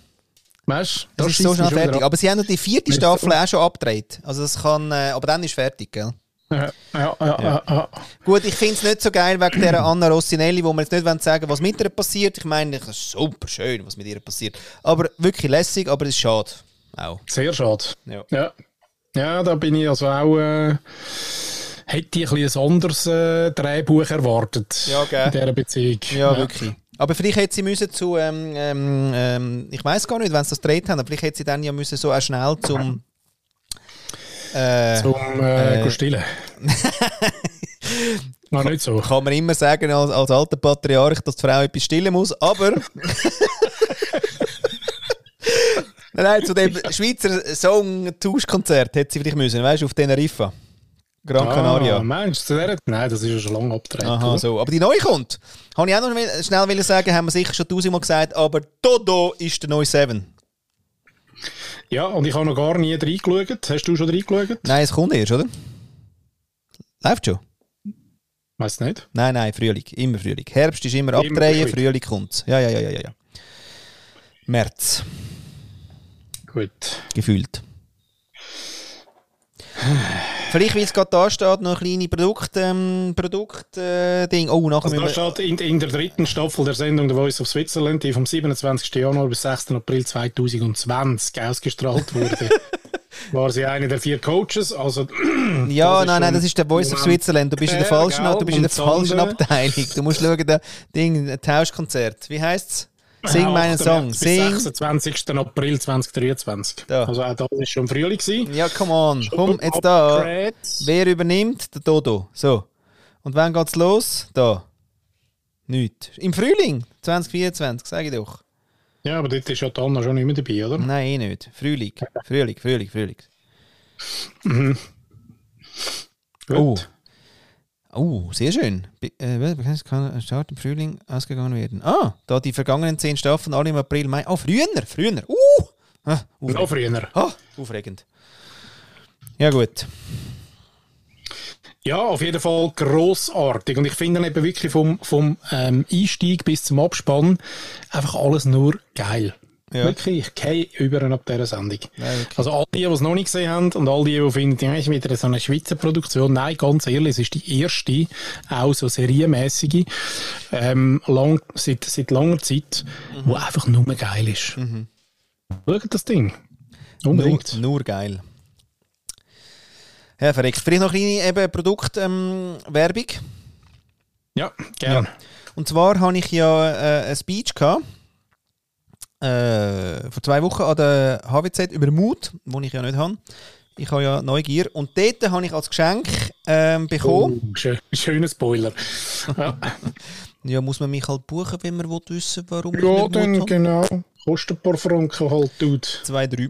Weißt Das ist so schnell fertig. Aber sie haben die vierte Staffel auch schon abgedreht. Also das kann, äh, aber dann ist fertig, gell? Ja, ja, ja, ja. Gut, ich finde es nicht so geil wegen dieser Anna Rossinelli, wo wir jetzt nicht sagen was mit ihr passiert. Ich meine, es ist super schön, was mit ihr passiert. Aber wirklich lässig, aber es ist schade. Auch. Sehr schade. Ja. Ja. ja, da bin ich also auch, äh, hätte ich ein, ein anderes äh, Drehbuch erwartet. Ja, gell. In dieser Beziehung. Ja, wirklich. Aber vielleicht hätte sie müssen zu, ähm, ähm, ähm, ich weiß gar nicht, wenn sie das gedreht haben, aber vielleicht hätte sie dann ja müssen so auch schnell zum, äh, Zum äh, Äh. Noch nicht so. kann man immer sagen als, als alter Patriarch, dass die Frau etwas stillen muss, aber... nein, zu dem Schweizer Song-Tauschkonzert hätte sie vielleicht müssen, weißt du, auf Teneriffa. Gran Canaria. Ah, meinst du, der? Nein, das ist ja schon lange abgedreht. Aha, so. Aber die neue kommt. Habe ich auch noch schnell sagen, haben wir sicher schon tausendmal gesagt, aber Dodo ist der neue Seven. Ja, und ich habe noch gar nie reingeschaut. Hast du schon reingeschaut? Nein, es kommt erst, oder? Läuft schon? Weiß nicht. Nein, nein, Frühling. Immer Frühling. Herbst ist immer Immer abdrehen, Frühling. Frühling kommt. Ja, ja, ja, ja, ja. ja. März, Gut. gefühlt. Vielleicht, weil es gerade da steht, noch ein kleine Produkt, ähm, Produkt äh, Ding. Oh, nachher Also da steht in, in der dritten Staffel der Sendung The Voice of Switzerland, die vom 27. Januar bis 6. April 2020 ausgestrahlt wurde, war sie eine der vier Coaches. Also, Ja, nein, nein, das ist der Voice of Switzerland. Du bist in der falschen, gell? du bist in der falschen Abteilung. Du musst schauen, der Ding, ein Tauschkonzert. Wie heißt's? Sing meinen 28. Song. Sing. 26. April 2023. Da. Also auch das ist schon Frühling gewesen. Ja, come on. Komm, jetzt da. Wer übernimmt? Der Dodo. So. Und wann geht's los? Da. Nicht. Im Frühling 2024, sage ich doch. Ja, aber dort ist ja die Anna schon nicht mehr dabei, oder? Nein, eh nicht. Frühling. Frühling, Frühling, Frühling. Gut. Oh. Oh, sehr schön. Was kann Start im Frühling ausgegangen werden? Ah, da die vergangenen zehn Staffeln alle im April, Mai. Oh, früher, früher. Uh! Ah, Noch aufregend. früher. Ah, aufregend. Ja, gut. Ja, auf jeden Fall grossartig. Und ich finde eben wirklich vom, vom ähm, Einstieg bis zum Abspann einfach alles nur geil. Ja. Wirklich, ich gehe über ab dieser Sendung. Ja, wirklich. Also all die, die es noch nicht gesehen haben und all die, die finden, ja, ist wieder so eine Schweizer Produktion. Nein, ganz ehrlich, es ist die erste, auch so serienmäßige, ähm, lang, seit, seit langer Zeit, Mhm. wo einfach nur geil ist. Schaut das Ding. Unbedingt. Nur, nur geil. Ja, verreckt. Vielleicht noch eine kleine eben Produktwerbung. Ähm. Ja, gern. Und zwar habe ich ja äh, ein Speech gehabt, äh, vor zwei Wochen an der HWZ über Mut, wo ich ja nicht habe. Ich habe ja Neugier. Und dort habe ich als Geschenk ähm, bekommen. Oh, schön, schöner Spoiler. Ja, Ja, muss man mich halt buchen, wenn man will wissen warum ich ja dann habe. genau. Kostet ein paar Franken halt, dude. Zwei, drei.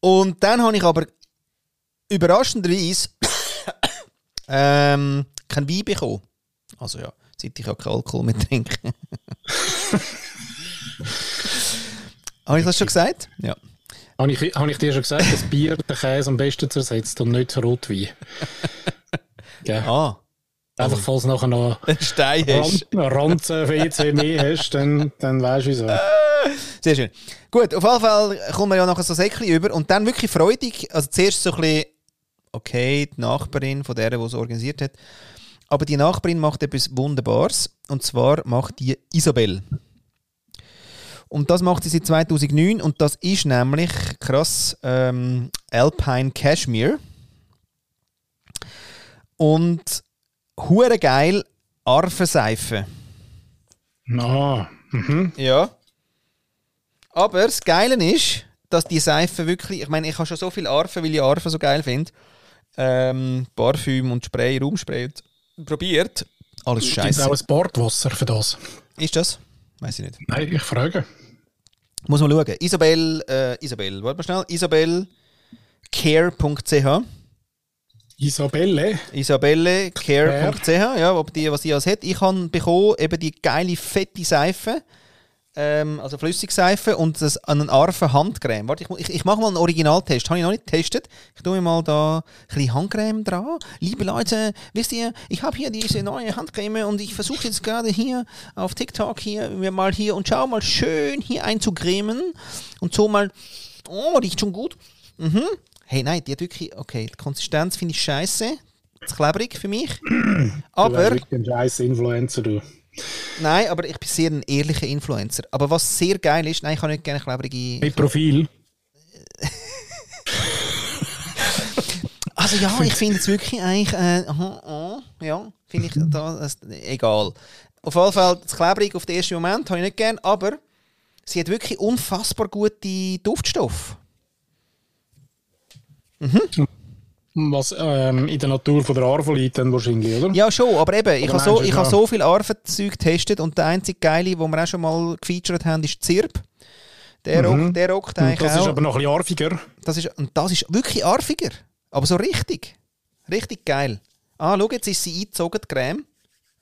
Und dann habe ich aber überraschenderweise ähm, kein Wein bekommen. Also ja, seit ich ja keinen Alkohol mehr trinke. habe ich das schon gesagt? Ja. Habe ich, habe ich dir schon gesagt, dass Bier den Käse am besten zersetzt und nicht Rotwein? Gell? Ah, Einfach, falls du nachher noch ein Stein hast. Ranzen WC mehr hast, dann, dann weißt du wieso. Sehr schön. Gut, auf jeden Fall kommen wir ja nachher so Säckchen über und dann wirklich freudig. Also zuerst so ein bisschen, okay, die Nachbarin von der, die es organisiert hat. Aber die Nachbarin macht etwas Wunderbares. Und zwar macht die Isabel. Und das macht sie seit 2009 und das ist nämlich krass ähm, Alpine Cashmere. Und hure geil Arfenseife. Ah, mhm. Ja. Aber das Geile ist, dass die Seife wirklich, ich meine, ich habe schon so viel Arfen, weil ich Arfen so geil finde. Ähm, Parfüm und Spray, Raumspray probiert. Alles Gibt scheiße. auch ein Bordwasser für das? Ist das? Weiß ich nicht. Nein, ich frage. Muss man schauen. Isabel, äh, Isabel, warte mal schnell. Isabelcare.ch Isabelle, isabellecare.ch, ja, ob die, was die alles hat. Ich habe bekommen eben die geile, fette Seife, ähm, also Flüssigseife und das, einen Arfen Handcreme. Warte, ich, ich, ich mache mal einen Originaltest. Habe ich noch nicht getestet. Ich tue mir mal da ein bisschen Handcreme dran. Liebe Leute, wisst ihr, ich habe hier diese neue Handcreme und ich versuche jetzt gerade hier auf TikTok hier mal hier und schau mal schön hier einzucremen und so mal, oh, riecht schon gut. Mhm. Hey, nein, die hat wirklich, okay, die Konsistenz finde ich scheiße. Zu klebrig für mich. du Aber, wärst wirklich ein scheiß Influencer, du. Nein, aber ich bin sehr ein ehrlicher Influencer. Aber was sehr geil ist, nein, ich habe nicht gerne klebrige. Mit Profil. Also ja, ich finde es wirklich eigentlich, äh, aha, aha, ja, finde ich, da, das, egal. Auf jeden Fall, das klebrig auf den ersten Moment habe ich nicht gern, aber sie hat wirklich unfassbar gute Duftstoffe. Was ähm, in der Natur von der Arve liegt, dann wahrscheinlich, oder? Ja, schon, aber eben, ich Oder habe so, ich habe so viel Arfenzeug getestet und der einzige geile, wo wir auch schon mal gefeatured haben, ist Zirb. Der, rockt, der rockt eigentlich das auch. ist aber noch ein bisschen arfiger. das ist, und das ist wirklich arfiger. Aber so richtig. Richtig geil. Ah, schau, jetzt ist sie eingezogen, die Creme.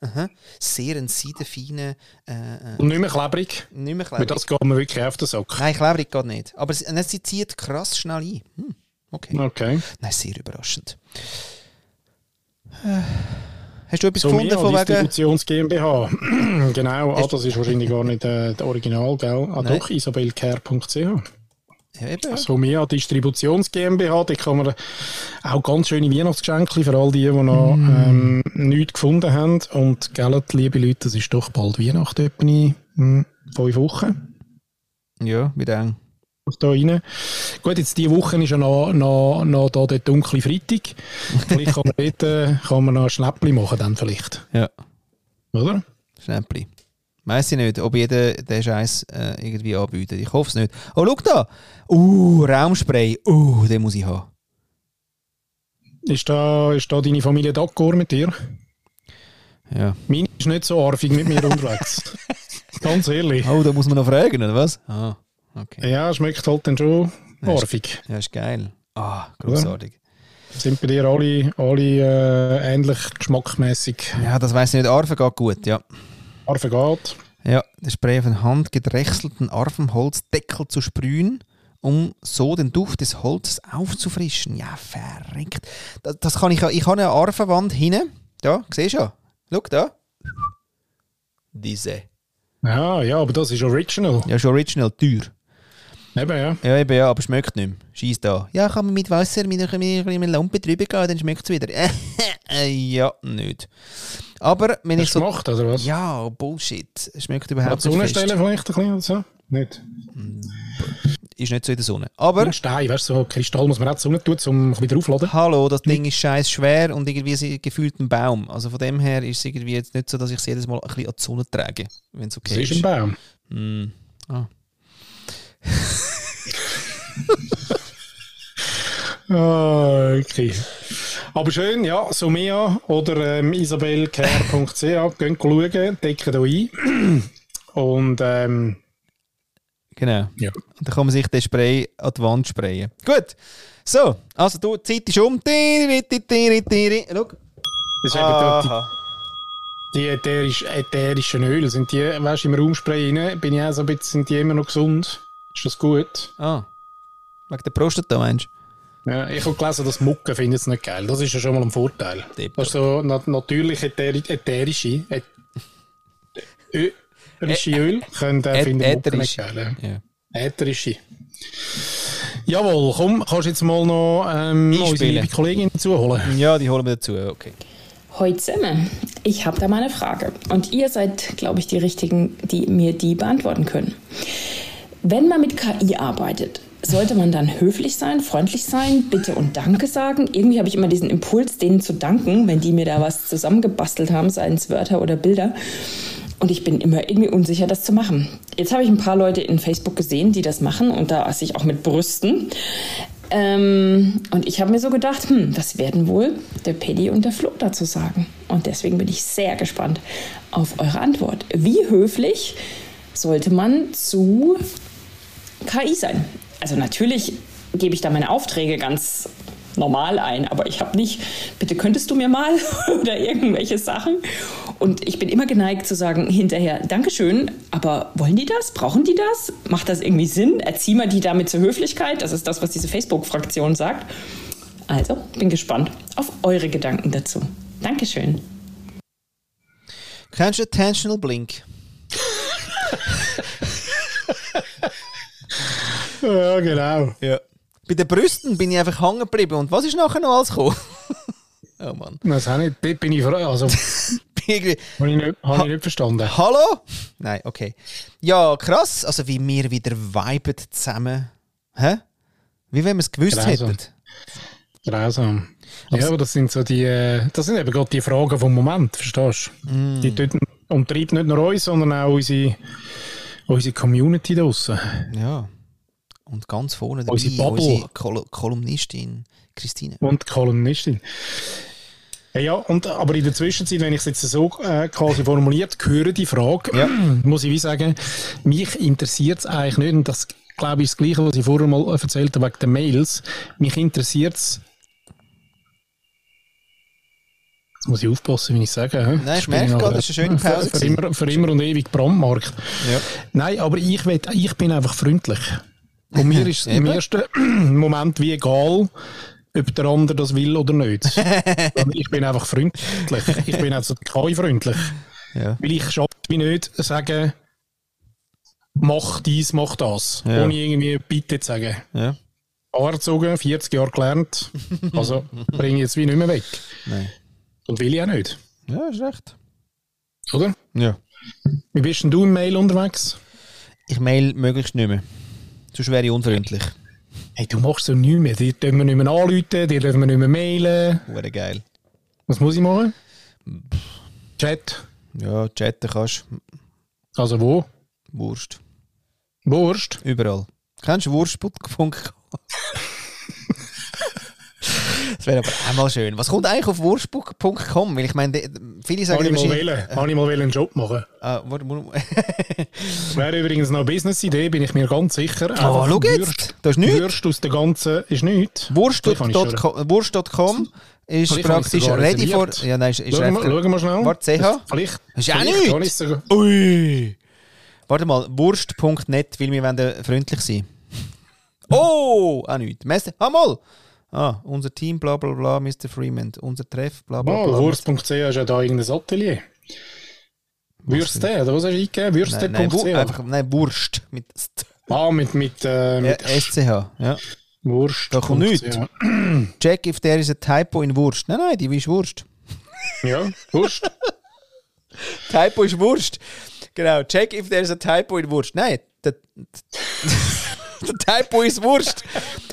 Aha. Sehr ein seidenfeiner... Äh, äh, Und nicht mehr klebrig. nicht mehr klebrig. das geht mir wirklich auf den Sack. Nein, klebrig geht nicht. Aber sie, sie zieht krass schnell ein. Hm, okay. Okay. Nein, sehr überraschend. Äh, Hast du etwas So gefunden von wegen... Distributions GmbH. genau, ah, das ist wahrscheinlich gar nicht äh, der Original, gell? Ah, Nein. doch, isabelcare.ch. Ja, eben. So mehr Distributions GmbH, da kann man auch ganz schöne Weihnachtsgeschenke für all die, die noch ähm, nichts gefunden haben. Und gell, liebe Leute, das ist doch bald Weihnachten, etwa in hm, fünf Wochen. Ja, wie eng. Da rein. Gut, jetzt diese Woche ist ja noch, noch, noch da der dunkle Freitag. Vielleicht kann man dort äh, kann man noch ein Schnäppchen machen, dann vielleicht. Ja, Oder? Schnäppli. Weiss ich nicht, ob jeder den Scheiß äh, irgendwie anbietet. Ich hoffe es nicht. Oh, schau da! Uh, Raumspray. Uh, den muss ich haben. Ist da, ist da deine Familie d'accord mit dir? Ja. Meine ist nicht so arfig mit mir unterwegs. Ganz ehrlich. Oh, da muss man noch fragen, oder was? Ah, okay. Ja, schmeckt halt dann schon arfig. Ja, ist geil. Ah, großartig. Sind bei dir alle, alle äh, ähnlich geschmackmäßig Ja, das weiß ich nicht. Arven geht gut, ja. Arfe geht? Ja, der Spray auf den handgedrechselten Arvenholzdeckel zu sprühen, um so den Duft des Holzes aufzufrischen. Ja, verreckt. Das, das kann ich auch. Ich habe eine Arvenwand hinten. Da, siehst du ja. Schau da. Diese. Ja, ja, aber das ist original. Ja, ist original teuer. Eben, ja. Ja, eben ja, aber schmeckt nicht mehr. Scheiß da. Ja, kann man mit Wasser, mit einer, mit einer Lampe drüber gehen, dann schmeckt es wieder. Ja, nicht. Aber wenn ich Hast so... du gemacht, oder was? Ja, Bullshit. Es schmeckt überhaupt nicht fest. Sonnenstelle vielleicht ein bisschen oder so? Nicht. Ist nicht so in der Sonne. Aber... Ein Stein, weißt du, so Kristall muss man auch Sonne tun, um wieder aufzuladen. Hallo, das Ding ist scheiß schwer und irgendwie es gefühlt ein Baum. Also von dem her ist es irgendwie jetzt nicht so, dass ich es jedes Mal ein bisschen an die Sonne trage, wenn es Das okay ist ist. ein Baum. Mm. Ah. Ah, okay. Aber schön, ja, Somea oder ähm, isabelcare.ch, gehen schauen, decken da ein. Und ähm, Genau. ja. Und dann kann man sich den Spray an die Wand sprayen. Gut. So, also du, die Zeit ist um. Tiri, tiri, tiri. Schau. Das ist eben da Aha. die, die ätherisch, ätherischen Öle, sind die, weißt du, im Raumspray rein, bin ich auch so ein bisschen, sind die immer noch gesund? Ist das gut? Ah. Wegen der Prostata, meinst Ja, ich habe gelesen, dass Mucke finden es nicht geil. Das ist ja schon mal ein Vorteil. Depp. Das ist so nat natürlich ätheri ätherische, ätherische Öl können äh, finden Mucke nicht ätherische. geil. du? Ja. Ätherische. Jawohl, komm, kannst du jetzt mal noch ähm, unsere Einspielen. liebe Kollegin dazuholen? ja, die holen wir dazu. Okay. Hoi zusammen. Ich habe da mal eine Frage. Und ihr seid, glaube ich, die Richtigen, die mir die beantworten können. Wenn man mit KI arbeitet, sollte man dann höflich sein, freundlich sein, bitte und danke sagen? Irgendwie habe ich immer diesen Impuls, denen zu danken, wenn die mir da was zusammengebastelt haben, seien es Wörter oder Bilder. Und ich bin immer irgendwie unsicher, das zu machen. Jetzt habe ich ein paar Leute in Facebook gesehen, die das machen und da sich auch mit Brüsten. Ähm, und ich habe mir so gedacht, hm, was werden wohl der Paddy und der Flo dazu sagen? Und deswegen bin ich sehr gespannt auf eure Antwort. Wie höflich sollte man zu KI sein? Also natürlich gebe ich da meine Aufträge ganz normal ein, aber ich habe nicht, bitte könntest du mir mal oder irgendwelche Sachen. Und ich bin immer geneigt zu sagen hinterher, Dankeschön, aber wollen die das? Brauchen die das? Macht das irgendwie Sinn? Erziehen wir die damit zur Höflichkeit? Das ist das, was diese Facebook-Fraktion sagt. Also, bin gespannt auf eure Gedanken dazu. Dankeschön. Du Attentional Blink? Ja, genau. Ja. Bei den Brüsten bin ich einfach hängen geblieben. Und was ist nachher noch alles gekommen? oh Mann. Das habe ich, dort bin ich, ver- also, habe ich, nicht, habe ich nicht verstanden. Hallo? Nein, okay. Ja, krass. Also wie wir wieder viben zusammen. Hä? Wie wenn wir es gewusst Grausam. hätten. Grausam. Ja, aber das sind so die, äh, das sind eben gerade die Fragen vom Moment, verstehst du? Mm. Die umtreibt nicht nur uns, sondern auch unsere, unsere Community draussen. Ja. Und ganz vorne dabei Unsere Bubble. unsere Kol Kolumnistin Christine. Und Kolumnistin. Ja, ja, und, aber in der Zwischenzeit, wenn ich es jetzt so äh, quasi formuliert, höre die Frage, Ja. muss ich wie sagen, mich interessiert es eigentlich nicht, und das glaube ich ist das Gleiche, was ich vorher mal erzählt habe wegen den Mails, mich interessiert es Jetzt muss ich aufpassen, wie ich sage. Nein, ich merke gerade, das ist eine schöne Pause Für, für, immer, für immer und ewig Brandmarkt. Ja. Nein, aber ich, will, ich bin einfach freundlich. Und mir ist es im ersten Moment wie egal, ob der andere das will oder nicht. Sondern ich bin einfach freundlich. Ich bin also KI-freundlich. Ja. Weil ich schaffe mich nicht sagen, mach dies, mach das. Ja. Ohne irgendwie Bitte zu sagen. Ja. Angezogen, 40 Jahre gelernt. Also bringe ich jetzt wie nicht mehr weg. Nein. Und will ich auch nicht. Ja, ist recht. Oder? Ja. Wie bist denn du im Mail unterwegs? Ich mail möglichst nicht mehr. Sonst wäre ich unfreundlich. Hey, du machst so nichts mehr. Dir dürfen wir nicht mehr anrufen, dir dürfen wir nicht mehr mailen. Wäre geil. Was muss ich machen? Chat. Ja, chatten kannst Also wo? Wurst. Wurst. Überall. Kennst du Wurst.com? das wäre aber auch mal schön. Was kommt eigentlich auf Wurst.com? Weil ich meine, viele sagen Kann ich mal wählen. Kann ich mal einen Job machen. Ah, warte. Wäre übrigens noch eine Business-Idee, bin ich mir ganz sicher. Oh, Einfach schau jetzt. Würst- Das ist nichts. Würst aus der ganzen ist nichts. Wurst.com ist Vielleicht praktisch ready for. Ja, nein, ist, ist wir, recht- schauen wir schnell. Warte, CH? Vielleicht. Ist auch vielleicht nichts. Ui! Warte mal, wurst.net, weil wir wollen freundlich sein. Oh! Auch nichts. Ah, mal! Ah, unser Team, bla bla bla, Mr. Freeman. Unser Treff, bla bla bla. Wurst.ch ist ja da irgendein Atelier. Würste, oder was hast du eingegeben? Nein, nein, Würste.ch. einfach, nein, Wurst. Mit, St- Ah, mit, mit, äh, ja, mit SCH. Ja. Wurst. Da kommt nichts. Check if there is a typo in Wurst. Nein, nein, die ist Wurst. Ja, Wurst. Typo ist Wurst. Genau, check if there is a typo in Wurst. Nein, der, der Typo ist Wurst.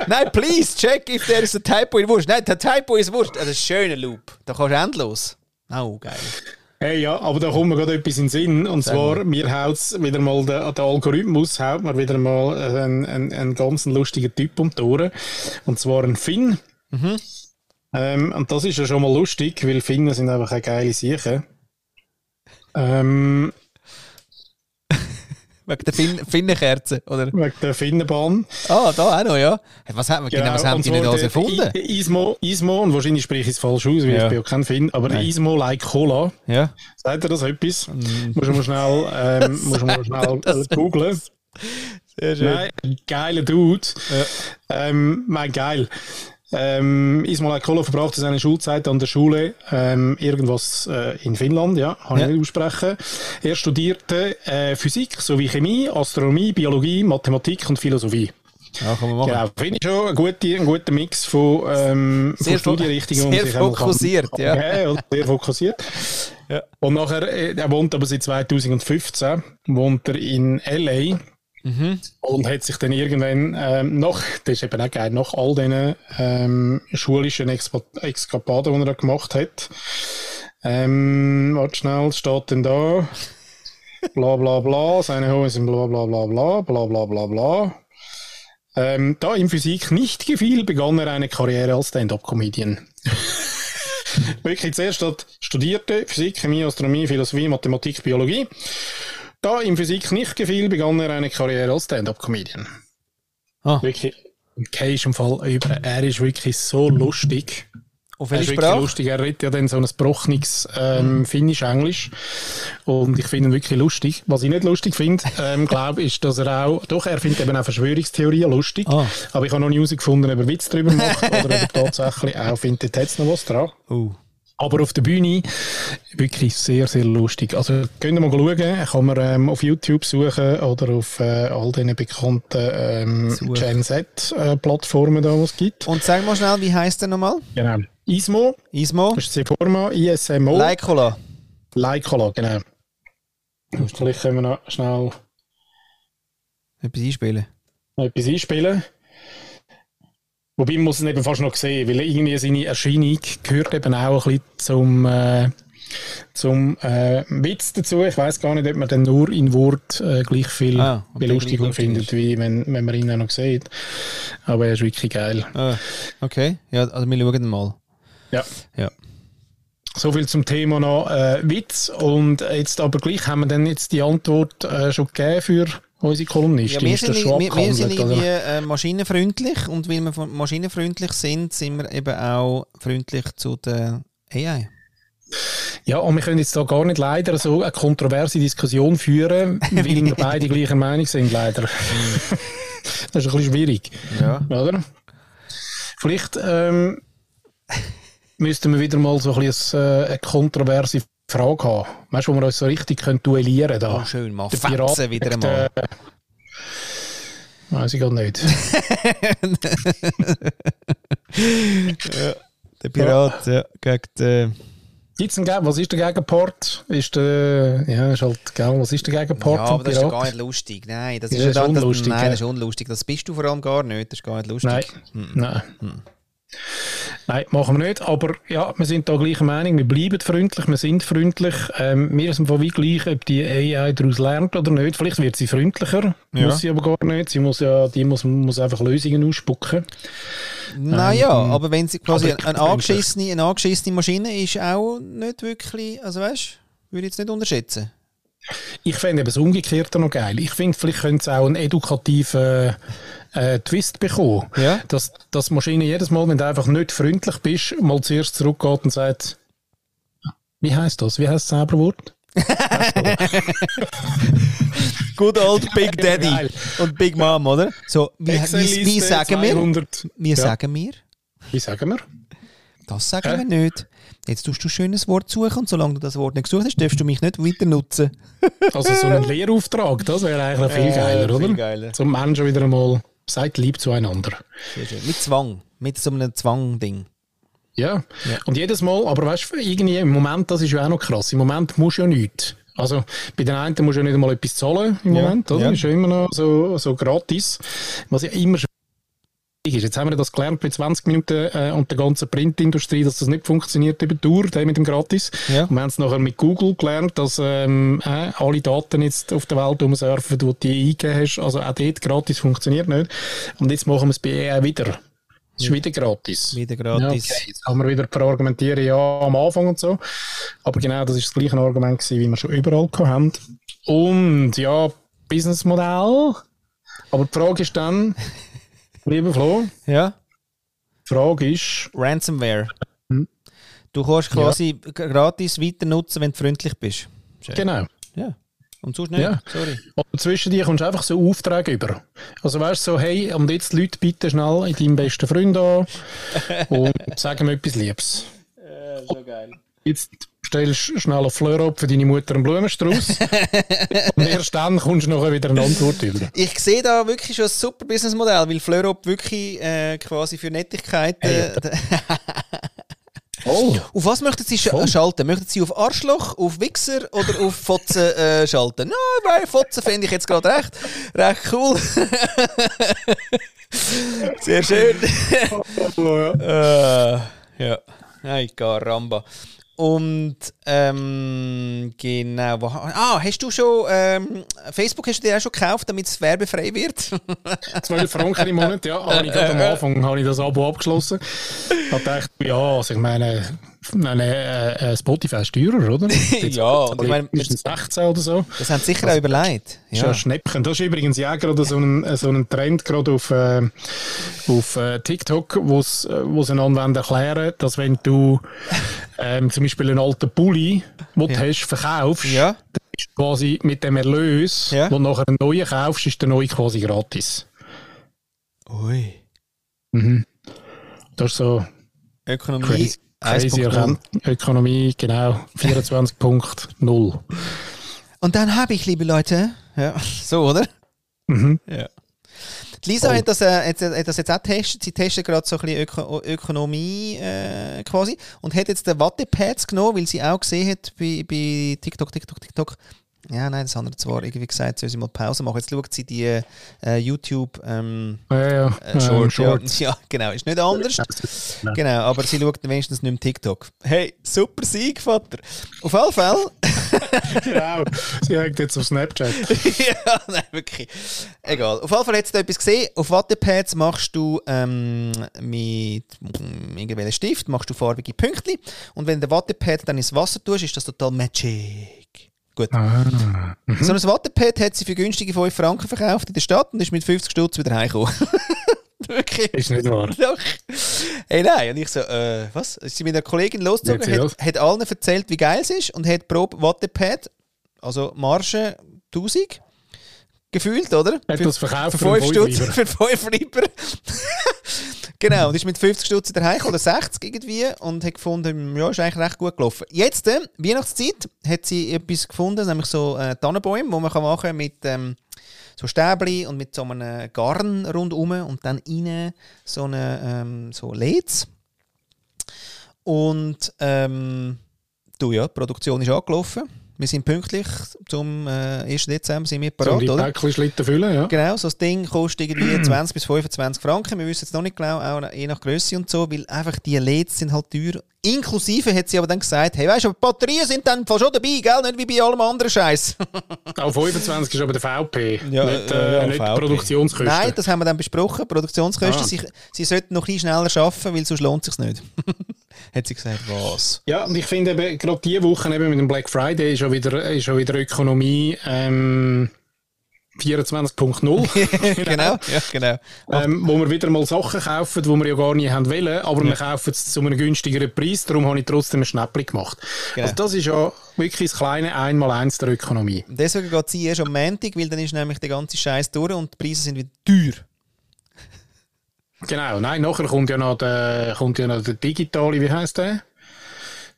Nein, please check if there is a typo in Wurst. Nein, der Typo ist Wurst. Das ist ein schöner Loop. Da kannst du endlos. Oh, geil. Hey, ja, aber da kommt mir gerade etwas in den Sinn. Und Sag zwar, mal. mir haut wieder mal der, der Algorithmus, haut mir wieder mal einen, einen, einen ganz lustigen Typ um die Ohren. Und zwar ein Finn. Mhm. Ähm, und das ist ja schon mal lustig, weil Finnen sind einfach eine geile Sache. Ähm, Wegen der fin Finnenkerze, oder? wegen der Finnenbahn. Ah, da auch noch, ja. Was, hat, genau, was haben und die zwar alles erfunden? Ismo, Ismo, und wahrscheinlich spreche ich es falsch aus, weil Ja. ich bin ja kein Finn, aber Nein. Ismo like Cola. Ja. Sagt ihr das etwas? Muss man mal schnell, ähm, muss man schnell Das- äh, googlen. Sehr Nein, ein geiler Dude. Ähm, mein geil. Ähm, Ismail Kola verbrachte seine Schulzeit an der Schule ähm, irgendwas äh, in Finnland, ja, kann Ja. ich nicht aussprechen. Er studierte äh, Physik sowie Chemie, Astronomie, Biologie, Mathematik und Philosophie. Ja, kann man machen. Genau, finde ich schon ein guter, ein guter Mix von, ähm, Sehr von Studienrichtungen. sehr fokussiert, kann ja. oder? Sehr fokussiert. Ja. Und nachher, äh, er wohnt aber seit 2015, wohnt er in L.A., Mhm. und hat sich dann irgendwann ähm, nach, das ist eben auch geil, nach all diesen ähm, schulischen Exkapaden, die er da gemacht hat, ähm, warte schnell, steht denn da, bla bla bla, seine Hosen sind bla bla bla bla, bla bla bla bla. Ähm, da ihm Physik nicht gefiel, begann er eine Karriere als Stand-up-Comedian. Wirklich zuerst hat studierte Physik, Chemie, Astronomie, Philosophie, Mathematik, Biologie. Da ihm Physik nicht gefiel, begann er eine Karriere als Stand-up-Comedian. Ah. Wirklich, okay, ist im Fall über. Er ist wirklich so lustig. Auf Er welche ist wirklich Sprache? lustig. Er redet ja dann so ein gebrochenes ähm, Finnisch-Englisch. Und ich finde ihn wirklich lustig. Was ich nicht lustig finde, ähm, glaube ist, dass er auch, doch, er findet eben auch Verschwörungstheorien lustig. Ah. Aber ich habe noch nie herausgefunden, ob er Witz darüber macht oder ob er tatsächlich auch findet, dort hat's noch was dran. Oh. Aber auf der Bühne wirklich sehr, sehr lustig. Also könnt ihr mal schauen, kann man ähm, auf YouTube suchen oder auf äh, all diesen bekannten ähm. Gen Z-Plattformen, da, was es gibt. Und sag mal schnell, wie heißt der nochmal? Genau. Ismo, Ismo? das ist Seforma, ISMO, Leikola. Leikola, genau. Und Vielleicht können wir noch schnell Etwas einspielen. etwas einspielen. Wobei man muss es eben fast noch sehen, weil irgendwie seine Erscheinung gehört eben auch ein bisschen zum, äh, zum äh, Witz dazu. Ich weiß gar nicht, ob man dann nur in Wort äh, gleich viel Ah, Belustigung findet, ist. wie wenn, wenn man ihn auch noch sieht. Aber er ist wirklich geil. Ah, okay. Ja, also wir schauen mal. Ja. Ja. So viel zum Thema noch äh, Witz. Und jetzt aber gleich haben wir dann jetzt die Antwort äh, schon gegeben für unsere Ja, Kolumnistin. wir ist sind, schon wir, wir sind irgendwie äh, maschinenfreundlich und weil wir maschinenfreundlich sind, sind wir eben auch freundlich zu der AI. Ja, und wir können jetzt da gar nicht leider so eine kontroverse Diskussion führen, weil wir beide gleicher Meinung sind, leider. das ist ein bisschen schwierig. Ja. Oder? Vielleicht ähm, müssten wir wieder mal so ein bisschen äh, eine kontroverse Frage haben. Weißt du, wo wir uns so richtig können duellieren können? Oh, schön, mal Der fetzen Pirat wieder einmal. äh, Weiß ich gar nicht. Der Pirat, ja, gegen den... Gibt's einen was ist der Gegenpart? Ist der, ja, ist halt, gell, was ist der Gegenpart Ja, aber das ist ja gar nicht lustig. Nein, das Ja, ist, ja das ist dann, das, unlustig, Nein, ja. das ist unlustig. Das bist du vor allem gar nicht. Das ist gar nicht lustig. Nein, Hm. nein. Nein, machen wir nicht. Aber ja, wir sind da gleicher Meinung. Wir bleiben freundlich, wir sind freundlich. Ähm, mir ist einfach wie gleich, ob die AI daraus lernt oder nicht. Vielleicht wird sie freundlicher, Ja. muss sie aber gar nicht. Sie muss ja, die muss, muss einfach Lösungen ausspucken. Naja, aber wenn sie quasi aber- eine angeschissene, eine angeschissene Maschine ist, auch nicht wirklich, also weißt du, würde ich jetzt nicht unterschätzen. Ich fände eben das Umgekehrte noch geil. Ich finde, vielleicht könnte es auch einen edukativen äh, Twist bekommen. Ja. Dass, dass die Maschine jedes Mal, wenn du einfach nicht freundlich bist, mal zuerst zurückgeht und sagt, wie heißt das? Wie heißt das Zauberwort? Good old Big Daddy Geil. und Big Mom, oder? So, wie, wie, wie sagen wir? 200. Wie Ja. sagen wir? Wie sagen wir? Das sagen Hä? wir nicht. Jetzt tust du ein schönes Wort suchen und solange du das Wort nicht gesucht hast, darfst du mich nicht weiter nutzen. Also so ein Lehrauftrag, das wäre eigentlich viel Äh, geiler, viel oder? geiler. Zum Menschen wieder einmal, seid lieb zueinander. Mit Zwang. Mit so einem Zwang-Ding. Ja. Und jedes Mal, aber weißt du, irgendwie im Moment, das ist ja auch noch krass, im Moment musst du ja nichts. Also bei den einen musst du ja nicht einmal etwas zahlen im Ja, Moment, oder? ja. Ist ja immer noch so, so gratis. Was ja immer ist. Jetzt haben wir das gelernt bei 20 Minuten äh, und der ganzen Printindustrie, dass das nicht funktioniert über Tour, der mit dem Gratis. Ja. Und wir haben es nachher mit Google gelernt, dass ähm, äh, alle Daten jetzt auf der Welt rumsurfen, die du die eingegeben hast. Also auch dort gratis funktioniert nicht. Und jetzt machen wir es bei AI wieder. Es ist wieder gratis. Wieder Ja, gratis. okay. Jetzt kann man wieder verargumentieren, ja, am Anfang und so. Aber genau, das ist das gleiche Argument gewesen, wie wir schon überall gehabt haben. Und ja, Businessmodell. Aber die Frage ist dann, lieber Flo, Ja. die Frage ist, Ransomware. Hm. Du kannst quasi g- gratis weiter nutzen, wenn du freundlich bist. Schön. genau. Ja. Und sonst nicht. Ja. Sorry. Aber zwischen dir kommst du einfach so Aufträge über. Also weißt du, so, hey, und jetzt Leute bitte schnell in deinem besten Freund an und sag ihm etwas Liebes. so geil. Jetzt stellst schnell auf Fleur für deine Mutter einen Blumenstrauß. und erst dann kommst du nachher wieder eine Antwort über. Ich sehe da wirklich schon ein super Businessmodell, weil Fleurop wirklich äh, quasi für Nettigkeit. Äh, Oh, auf was möchten Sie sch schalten? Möchten Sie auf Arschloch, auf Wichser oder auf Fotzen äh, schalten? Na, bei Fotzen finde ich jetzt gerade recht, recht cool. Sehr schön. äh, ja. Ay, caramba. Und ähm, genau. Wo, ah, hast du schon ähm, Facebook hast du dir auch schon gekauft, damit es werbefrei wird? 12 Franken im Monat, ja. Habe ich gerade am Anfang habe ich das Abo abgeschlossen. Ich gedacht, ja, also ich meine, meine äh, äh, Spotify ist teurer, oder? ja, und ich meine, Ist 16 oder so. das haben sie sicher auch überlegt. Ja ein Schnäppchen. Das ist übrigens ja gerade so ein, so ein Trend gerade auf, äh, auf äh, TikTok, wo sie einander erklären dass wenn du ähm, zum Beispiel einen alten Pulli, den du Ja. hast, verkaufst, Ja. dann ist quasi mit dem Erlös, Ja. wo du nachher einen neuen kaufst, ist der neue quasi gratis. Ui. Mhm. Das ist so Ökonomie crazy, crazy 1.0. erkannt. Ökonomie, genau, 24.0. Und dann habe ich, liebe Leute, ja, so, oder? Mhm. Ja. Die Lisa Oh. hat, das, äh, hat, hat das jetzt auch getestet. Sie testet gerade so ein bisschen Öko Ökonomie äh, quasi und hat jetzt den Wattepads genommen, weil sie auch gesehen hat bei, bei TikTok, TikTok, TikTok. Ja, nein, das andere zwar irgendwie gesagt, soll sie mal Pause machen. Jetzt schaut sie die äh, YouTube ähm, Ja, ja. äh, Short, Shorts. Ja, genau, ist nicht anders. Nein. Genau, aber sie schaut wenigstens nicht mehr TikTok. Hey, super Sieg, Vater. Auf alle Fälle. genau. Sie hängt jetzt auf Snapchat. ja, nein, wirklich. Egal. Auf Fall hat sie da etwas gesehen. Auf Wattepads machst du ähm, mit mm, irgendwelchen Stift machst du farbige Pünktchen. Und wenn du den Wattepad dann ins Wasser tust, ist das total magic. Gut. Ah. So ein Wattepad hat sie für günstige 5 Franken verkauft in der Stadt und ist mit 50 Stutz wieder heimgekommen. Wirklich. Ist nicht wahr. Doch. Hey, nein. Und ich so, äh, was? Ist sie mit einer Kollegin losgezogen, hat, hat allen erzählt, wie geil es ist und hat pro Wattepad, also Marge 1000, gefühlt, oder? Hat das verkauft für für 5 einen Stutz, für 5 Lieber. Genau, und ist mit 50 Stutz daheim oder 60 irgendwie und hat gefunden, ja, ist eigentlich recht gut gelaufen. Jetzt, äh, Weihnachtszeit, hat sie etwas gefunden, nämlich so äh, Tannenbäume, die man kann machen mit ähm, so Stäbli und mit so einem Garn rundum und dann innen so eine ähm, so LEDs. Und ähm, du ja, die Produktion ist angelaufen. Wir sind pünktlich zum äh, 1. Dezember sind wir parat, die oder? Schlitten füllen, ja. Genau, so das Ding kostet irgendwie 20 bis 25 Franken. Wir wissen jetzt noch nicht genau, auch je nach Größe und so, weil einfach die LEDs sind halt teuer. Inklusive hat sie aber dann gesagt, hey, weißt du, Batterien sind dann voll schon dabei, gell? Nicht wie bei allem anderen Scheiß. Auch 25 ist aber der VP, Ja, nicht, äh, ja, nicht VP. Produktionskosten. Nein, das haben wir dann besprochen. Produktionskosten, Ah. sie, sie sollten noch ein bisschen schneller arbeiten, weil sonst lohnt es sich nicht. hat sie gesagt, was? Ja, und ich finde eben, gerade diese Woche eben mit dem Black Friday ist schon wieder, ist schon wieder Ökonomie ähm, 24.0. genau, ja, genau. ähm, wo wir wieder mal Sachen kaufen, die wir ja gar nie haben wollen, aber wir kaufen es zu einem günstigeren Preis, darum habe ich trotzdem ein Schnäppchen gemacht. Genau. Also das ist ja wirklich das kleine Einmaleins der Ökonomie. Deswegen geht sie erst am Montag, weil dann ist nämlich der ganze Scheiß durch und die Preise sind wieder teuer. Genau, nein, nachher kommt ja noch der, kommt ja noch der digitale, wie heißt der?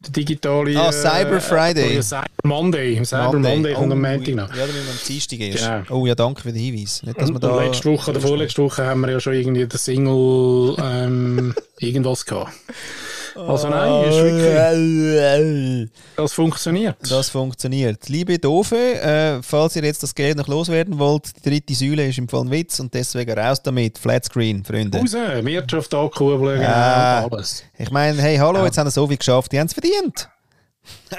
Der digitale... Ah, Cyber Friday. Äh, Cyber Monday. Cyber Monday, kommt am Montag noch. Ja, müssen wir am Dienstag erst. Genau. Oh ja, danke für den Hinweis. Nicht, dass Und da... letzte Woche oder vorletzte Woche haben wir ja schon irgendwie den Single ähm, irgendwas gehabt. Also nein, ist wirklich, das funktioniert. Das funktioniert. Liebe Doofe, äh, falls ihr jetzt das Geld noch loswerden wollt, die dritte Säule ist im Fall ein Witz und deswegen raus damit. Flatscreen, Freunde. Raus, Wirtschaft ankurbeln, genau, alles. Ich meine, hey, hallo, jetzt haben wir so viel geschafft, die haben es verdient.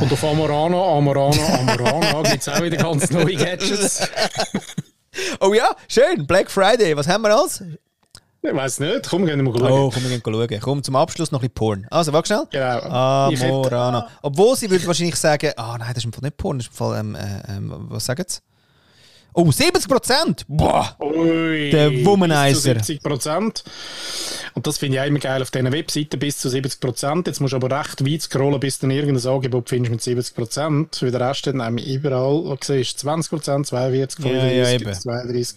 Und auf Amorana, Amorana, Amorana gibt es auch wieder ganz neue Gadgets. Oh ja, schön, Black Friday, was haben wir alles? Ich weiß nicht, komm, gehen wir schauen. Oh, komm, wir gehen schauen. Komm, zum Abschluss noch ein bisschen Porn. Also, warte schnell. Genau. Amorana. Obwohl sie würde wahrscheinlich sagen, ah nein, das ist im Fall nicht Porn, das ist im Fall, ähm, äh, ähm, was sagen sie? Oh, 70 Prozent! Boah! Ui, Der Womanizer. Bis zu 70 Prozent. Und das finde ich auch immer geil auf diesen Webseiten, bis zu 70 Prozent. Jetzt musst du aber recht weit scrollen, bis du irgendein Angebot findest mit 70 Prozent. Für den Rest dann nämlich überall, wo du siehst, 20 Prozent, 42, Ja, 35, ja, eben. 32.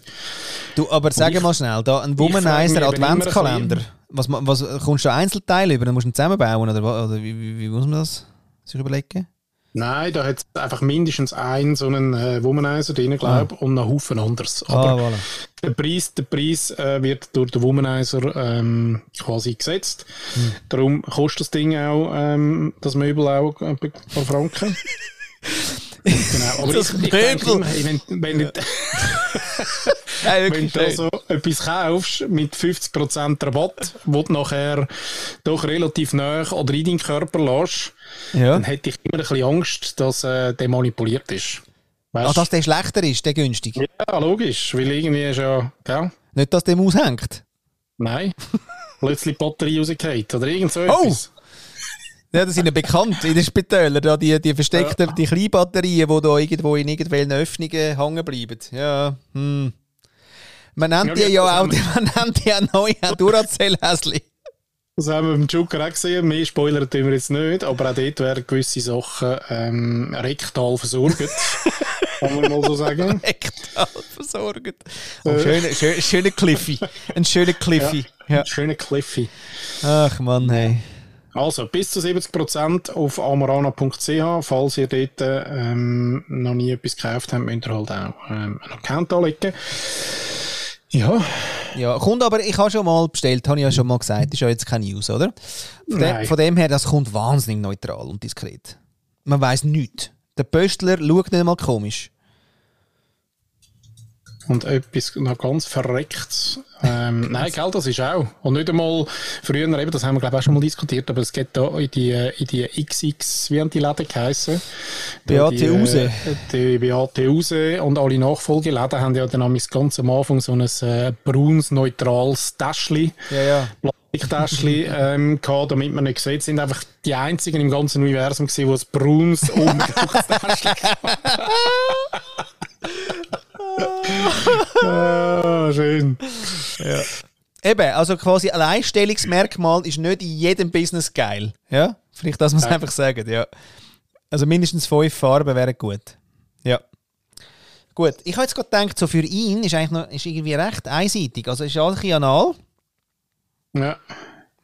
Du, aber sag ich- mal schnell, da ein Womanizer Adventskalender. Was, was, kommst du Einzelteile über? Dann musst du ihn zusammenbauen, oder, oder wie, wie, wie muss man das sich überlegen? Nein, da hat es einfach mindestens einen so einen äh, Womanizer drin, glaube ich, und einen Haufen anderes. Aber ah, voilà. der Preis, der Preis äh, wird durch den Womanizer ähm, quasi gesetzt. Hm. Darum kostet das Ding auch, ähm, das Möbel auch ein paar Franken. genau, aber Das ich, ich denke Möbel. hey, wenn, wenn, du- Nein, wenn du da schön. so etwas kaufst mit 50% Rabatt, wo du nachher doch relativ nah oder in deinen Körper lässt, Ja. dann hätte ich immer ein bisschen Angst, dass äh, der manipuliert ist. Weißt Ah, dass der schlechter ist, der günstig. Ja, logisch, weil irgendwie ist ja, ja, Nicht, dass der aushängt. nein, plötzlich Batterie rausgeht oder irgend so Oh! etwas. Ja, das sind ja bekannt in den Spitälern, da die, die versteckten, die kleinen Batterien, die da irgendwo in irgendwelchen Öffnungen hängen bleiben. Ja, hm. Man nennt Ja, die ja auch, man nennt die neu auch Duracell-Häsli. Das haben wir beim Joker auch gesehen, mehr Spoiler tun wir jetzt nicht, aber auch dort werden gewisse Sachen ähm, rektal versorgt, kann man mal so sagen. Rektal versorgt. Oh, Äh. schöner, schön, schöner Cliffy. Ein schöner Cliffy. Ja. Schöner Cliffy. Ach Mann, hey. Also, bis zu 70% auf amorana.ch. Falls ihr dort ähm, noch nie etwas gekauft habt, müsst ihr halt auch ähm, einen Account anlegen. Ja, Ja, kommt aber, ich habe schon mal bestellt, habe ich ja schon mal gesagt, ist ja jetzt keine News, oder? Von, dem, Nein. von dem her, das kommt wahnsinnig neutral und diskret. Man weiß nichts. Der Pöstler schaut nicht mal komisch. Und etwas noch ganz verreckt. Ähm, nein, gell, das ist auch. Und nicht einmal früher, eben, das haben wir glaube ich auch schon mal diskutiert, aber es geht da in die, in die XX, wie haben die Läden geheissen? Beate die, Use. Äh, die Beate Use und alle Nachfolgeläden haben ja dann am ganz am Anfang so ein äh, braunes, neutrales Täschchen. Ja, ja. Plastiktäschchen ähm, gehabt, damit man nicht sieht, sind einfach die einzigen im ganzen Universum gewesen, die ein braunes, umgedrucktes Täschchen Ah, schön. Eben, also quasi ein Alleinstellungsmerkmal ist nicht in jedem Business geil. Ja? Vielleicht das muss man Ja. einfach sagen, ja. Also mindestens fünf Farben wären gut. Ja. Gut, ich habe jetzt gerade gedacht, so für ihn ist eigentlich noch, ist irgendwie recht einseitig. Also ist alles ein anal. Ja.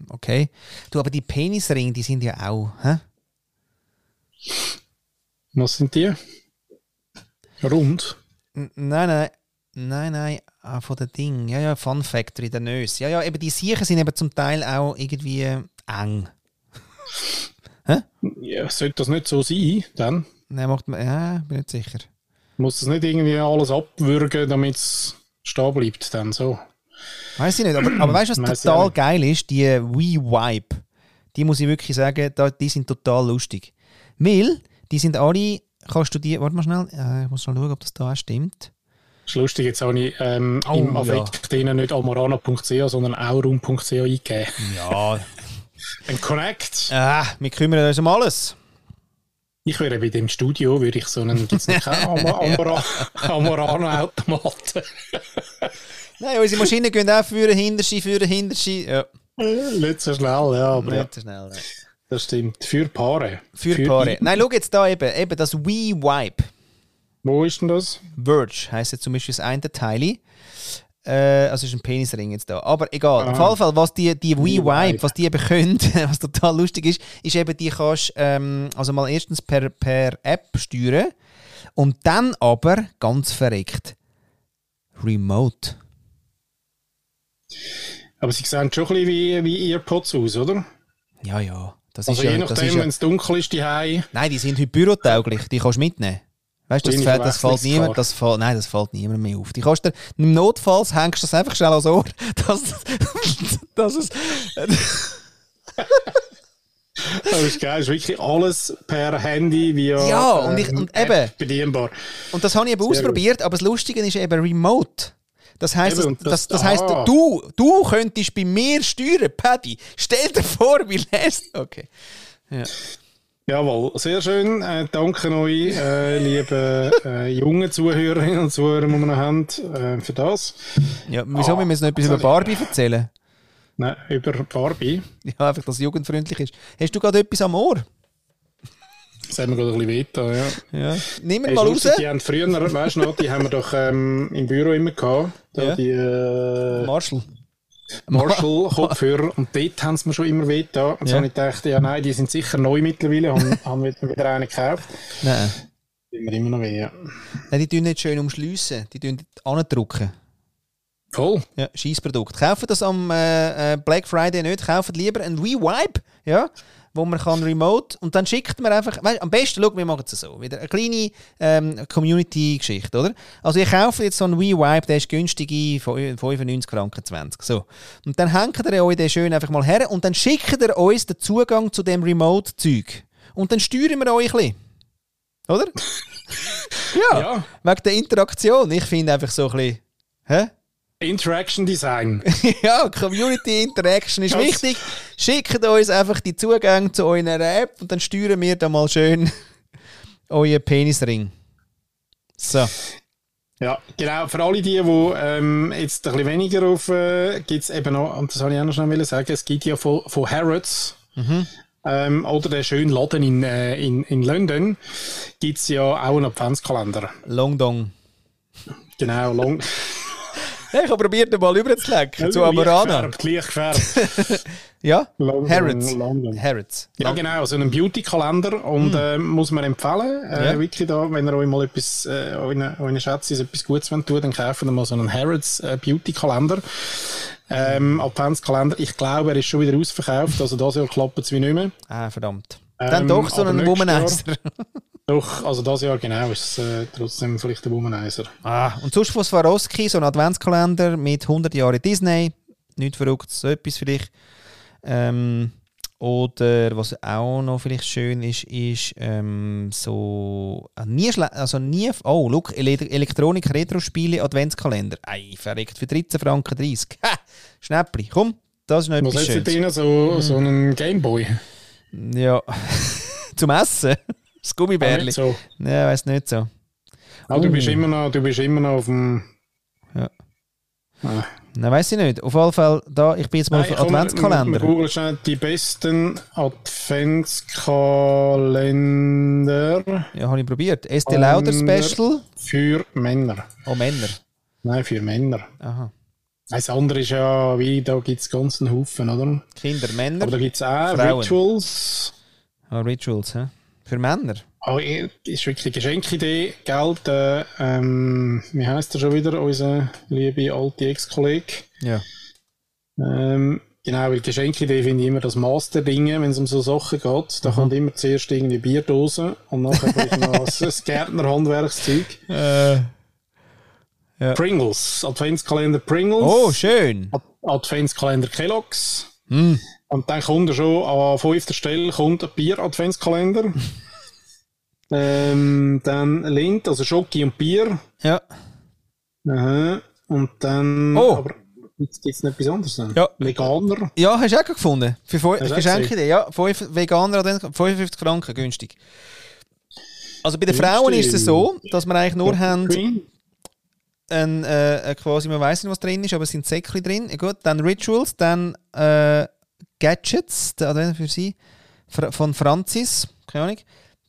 Okay. Du, aber die Penisringe, die sind ja auch, hä? Was sind die? Rund. Nein, nein, nein, nein, ah, von den Dingen. Ja, ja, Fun Factory, der Nöse. Ja, ja, eben die Siechen sind eben zum Teil auch irgendwie eng. Ja, sollte das nicht so sein, dann Nein, macht man, ja, bin nicht sicher. muss das nicht irgendwie alles abwürgen, damit es stehen bleibt, dann so. Weiß ich nicht, aber, aber weißt du, was total geil ist? Die Wii Wipe. Die muss ich wirklich sagen, die sind total lustig. Weil, die sind alle, kannst du die, warte mal schnell, äh, ich muss mal schauen, ob das da auch stimmt. Das ist lustig, jetzt habe ich ähm, Oh, im ja. Affekt drinnen nicht almorana.ch, sondern aurum.ch eingegeben. Ja. Ein Connect. ah, wir kümmern uns um alles. Ich wäre bei dem Studio, würde ich so einen, keinen Almo- Almora- Almorana-Automaten? Nein, unsere Maschinen gehen auch für den Hinterschi, für den Hinterschi. Ja, nicht so schnell, ja, aber ja, nicht so schnell. nein. Das stimmt. Für Paare. Für, Paare. Nein, schau jetzt da eben, eben das Wii Wipe. Wo ist denn das? Verge heisst jetzt zum Beispiel das eine Teil. Äh, also ist ein Penisring jetzt da. Aber egal. Auf Ah. jeden Fall, was die, die Wii Wii Wipe, Wipe. was die eben können, was total lustig ist, ist eben, die kannst ähm, also mal erstens per, per App steuern und dann aber ganz verreckt remote. Aber sie sehen schon ein bisschen wie, wie Earpods aus, oder? Ja, ja. Das Also ist ja, je das ist nachdem, ja wenn es dunkel ist, die Hause. Nein, die sind heute bürotauglich. Die kannst du mitnehmen. Weißt du, das, fällt- das fällt niemand, das fällt, nein, das fällt niemand mehr auf. Die kannst du, im Notfall hängst du das einfach schnell ans Ohr, dass, dass es, Das ist geil, ist wirklich alles per Handy via Ja, und ich- ähm, und App eben. bedienbar. und das habe ich eben Sehr ausprobiert, aber das Lustige ist eben remote. Das heisst, Eben, das, das, das- ah. du, du könntest bei mir steuern, Paddy. Stell dir vor, wie lässt. Okay. Ja. Jawohl, sehr schön. Äh, danke euch, äh, liebe äh, junge Zuhörerinnen und Zuhörer, die wir noch haben, äh, für das. ja wieso Ah, müssen wir jetzt noch etwas über Barbie erzählen? Nein, über Barbie. Ja, einfach, dass es jugendfreundlich ist. Hast du gerade etwas am Ohr? Das haben wir gerade ein bisschen wehgetan, ja. Ja. Ihn Hey, mal raus. Die haben früher, weißt du noch, die haben wir doch ähm, im Büro immer gehabt. Da Ja. Die äh, Marshall. Marshall-Kopfhörer. Und dort haben sie mir schon immer wehgetan. Und so Ja. habe ich gedacht, ja nein, die sind sicher neu mittlerweile. Haben, haben wir wieder einen gekauft. Nein. Die mir immer noch weh, ja. Nein, die tun nicht schön umschliessen. Die tun andrucken. Voll. Ja, Scheissprodukt. Kaufen das am äh, äh, Black Friday nicht. Kaufen lieber ein Rewipe, ja, wo man kann remote und dann schickt man einfach, weißt, am besten, schau, wir machen es so, wieder eine kleine ähm, Community-Geschichte, oder? Also ihr kauft jetzt so einen Rewipe, der ist günstig in 95 Franken 20, so. Und dann hängt ihr euch den schön einfach mal her und dann schickt ihr uns den Zugang zu dem Remote-Zeug. Und dann steuern wir euch ein bisschen. Oder? ja, Ja. wegen der Interaktion. Ich finde einfach so ein bisschen, hä? Interaction Design. ja, Community Interaction ist wichtig. Schickt uns einfach die Zugänge zu eurer App und dann steuern wir da mal schön euren Penisring. So. Ja, genau. Für alle die, die ähm, jetzt ein bisschen weniger auf, äh, gibt es eben noch, und das habe ich auch noch schnell sagen, es gibt ja von, von Harrods, ähm, oder der schönen Laden in, äh, in, in London, gibt es ja auch einen Adventskalender. Long Dong. Genau, long. Ich habe probiert, mal rüberzulegen zu Amorana. Leicht gefärbt, leicht gefärbt. Ja? London, Harrods. London. Harrods. Ja, genau, so einen Beauty-Kalender und äh, muss man empfehlen. Äh. Ja. Wirklich da, wenn ihr euch mal etwas, äh, euren, euren Schätzchen etwas Gutes wollt tun, dann kaufen wir mal so einen Harrods äh, Beauty-Kalender. Ähm, Adventskalender. Ich glaube, er ist schon wieder ausverkauft, also das Jahr klappt es wie nicht mehr. Ah, verdammt. Ähm, Dann doch so einen Womanizer. Doch, also das Jahr genau ist es äh, trotzdem vielleicht der Womanizer. ah, und sonst von Swarovski so ein Adventskalender mit 100 Jahren Disney. Nicht verrückt, so etwas vielleicht. Ähm, oder was auch noch vielleicht schön ist, ist ähm, so ein nie also nie oh look Ele Elektronik Retro-Spiele Adventskalender. Ei, verreckt für 13 Franken 30. Ha, Schnäppli, komm, das ist noch Was etwas hat Schönes. drin? So, so einen Gameboy? Ja, zum Essen. Das Gummibärli. nicht so. Ja, weiß nicht so. Ah, du, Oh. bist immer noch, du bist immer noch auf dem... Ja. Ah, Nein, weiß ich nicht. Auf jeden Fall, da, ich bin jetzt mal Nein, auf komm, Adventskalender. Wir googeln schnell die besten Adventskalender Ja, habe ich probiert. Estee Lauder. Special. für Männer. Oh, Männer. Nein, für Männer. Aha. Das andere ist ja, wie, da gibt es ganzen Haufen, oder? Kinder, Männer. Aber da gibt es auch Frauen. Rituals. Ah, Rituals, hä? Für Männer. Oh, ist wirklich eine Geschenkidee. Geld, äh, ähm, wie heißt er schon wieder, unser liebe alte Ex-Kollege? Ja. Ähm, genau, weil Geschenkidee finde ich immer das Master-Ding, wenn es um so Sachen geht. Da kommt immer zuerst irgendwie Bierdose und nachher vielleicht noch das, Gärtner-Handwerkszeug. Äh. Ja. Pringles, Adventskalender Pringles. Oh, schön. Ad Adventskalender Kellogg's. Hm. Und dann kommt er schon an fünfter Stelle kommt ein Bier-Adventskalender. ähm, dann Lind, also Schoki und Bier. Ja. Aha. Und dann. Oh. Aber gibt es nicht etwas anderes? Dann? Ja. Veganer. Ja, hast du auch gefunden? Für Geschenkidee. Ja, fünf Veganer Advents- 55 Franken, günstig. Also bei den Günstig. Frauen ist es so, dass wir eigentlich nur haben, ein, äh, äh, quasi, man weiß nicht, was drin ist, aber es sind Säckchen drin. Ja, gut, dann Rituals, dann äh, Gadgets, der Advent für sie, von Francis, keine Ahnung.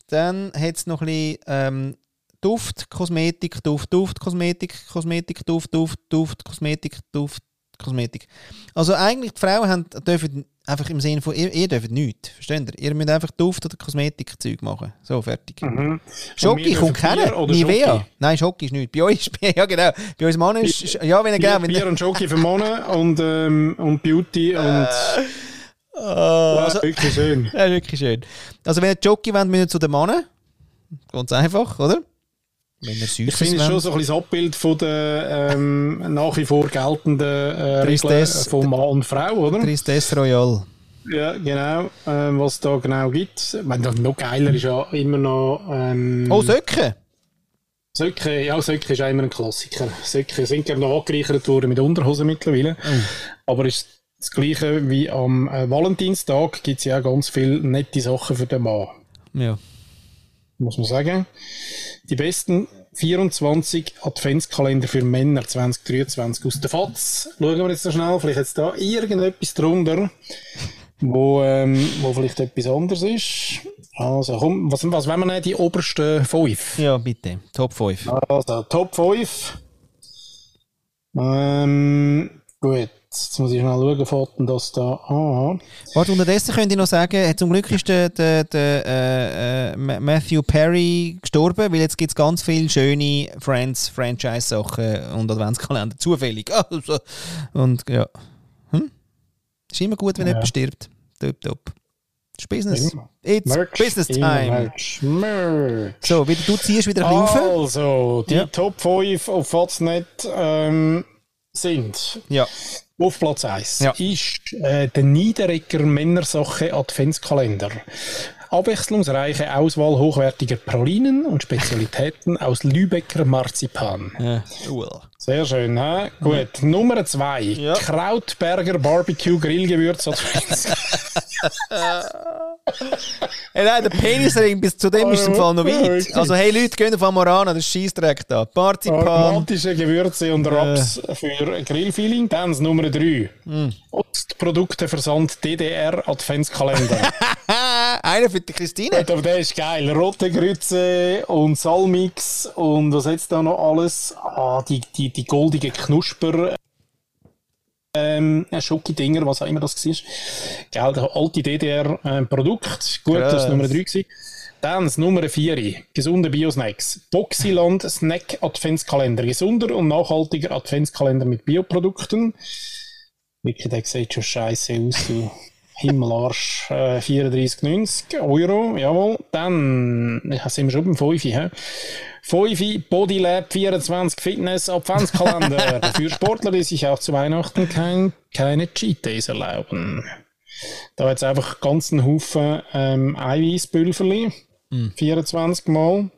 Dann hat es noch ein bisschen ähm, Duft, Kosmetik, Duft, Duft, Kosmetik, Kosmetik, Duft, Duft, Duft, Kosmetik, Duft, Kosmetik. Also eigentlich, die Frauen haben, dürfen einfach im Sinne von, ihr, ihr dürft nichts, versteht ihr? Ihr müsst einfach Duft- oder Kosmetikzeug machen. So, fertig. Mhm. Wir kommt keiner. Nivea. Schoki? Nein, Schoki ist nicht. Bei euch ist ja genau. Bei uns Mann ist, ja, wenn er gerne. Bier und Schoki für Männer und, ähm, und Beauty und. also, wirklich schön. ja, wirklich schön. Also wenn ihr Jockey wollt, müsst ihr zu den Mannen. Ganz einfach, oder? Wenn ihr Ich Süßes finde es schon so ein bisschen das Abbild von der ähm, nach wie vor geltenden äh, Regeln Tristesse. von Mann und Frau, oder? Tristesse Royal. Ja, genau. Ähm, was da genau gibt. Ich meine, noch geiler ist ja immer noch. Ähm, Oh, Söcke. Söcke, ja, Söcke ist auch immer ein Klassiker. Söcke sind gerne noch angereichert worden mit Unterhosen mittlerweile. Aber ist das gleiche wie am äh, Valentinstag gibt es ja auch ganz viele nette Sachen für den Mann. Ja. muss man sagen. Die besten 24 Adventskalender für Männer 2023 aus der FAZ. Schauen wir jetzt noch schnell, vielleicht jetzt da irgendetwas drunter, wo, ähm, wo vielleicht etwas anderes ist. Also, komm, was, was wollen wir nehmen? Die obersten fünf? Ja, bitte. Top 5. Also, Top 5. Ähm, gut, jetzt muss ich schnell schauen, denn das da an? Warte, unterdessen könnte ich noch sagen, zum Glück ist der, der, der äh, äh, Ma- Matthew Perry gestorben, weil jetzt gibt es ganz viele schöne Friends, Franchise-Sachen und Adventskalender. Zufällig. Also, und ja. Hm? Ist immer gut, wenn Ja. jemand stirbt. Top, top. Das ist Business. Immer. It's business immer time. Merch. Merch. So, wieder, du ziehst wieder ein bisschen. Also, die Ja. Top 5 auf Faznet ähm, sind Ja. auf Platz 1 Ja. ist äh, der Niederegger Männersache Adventskalender. Abwechslungsreiche Auswahl hochwertiger Pralinen und Spezialitäten aus Lübecker Marzipan. Ja. Well. Sehr schön, hä? Gut. Nummer 2. Ja. Krautberger Barbecue Grillgewürz. Hey, nein, der Penisring bis zu dem ist im Fall noch weit. Also, hey Leute, geht auf Amorana, das Scheissdreck da. Partypan. Aromatische Gewürze und Raps für Grillfeeling. Dann Nummer 3. Obstprodukteversand DDR Adventskalender. Einer für die Christine. Aber der ist geil. Rote Grütze und Salmix und was jetzt da noch alles? Ah, die, die, die goldigen Knusper. Ähm, Schoki-Dinger, was auch immer das war. Gell, der alte DDR-Produkt. Gut, das Krass. war Nummer 3. Gewesen. Dann das Nummer 4. Gesunde Biosnacks. Boxiland Snack Adventskalender. Gesunder und nachhaltiger Adventskalender mit Bioprodukten. Wirklich, der sieht schon scheiße aus, Himmelarsch. Äh, 34,90 Euro, jawohl. Dann, sind wir schon beim 5. He? 5 Bodylab 24 Fitness Adventskalender. Für Sportler, die sich auch zu Weihnachten kein, keine Cheat Days erlauben. Da hat es einfach ganz einen Haufen ähm, Eiweißpulverli. 24 Mal.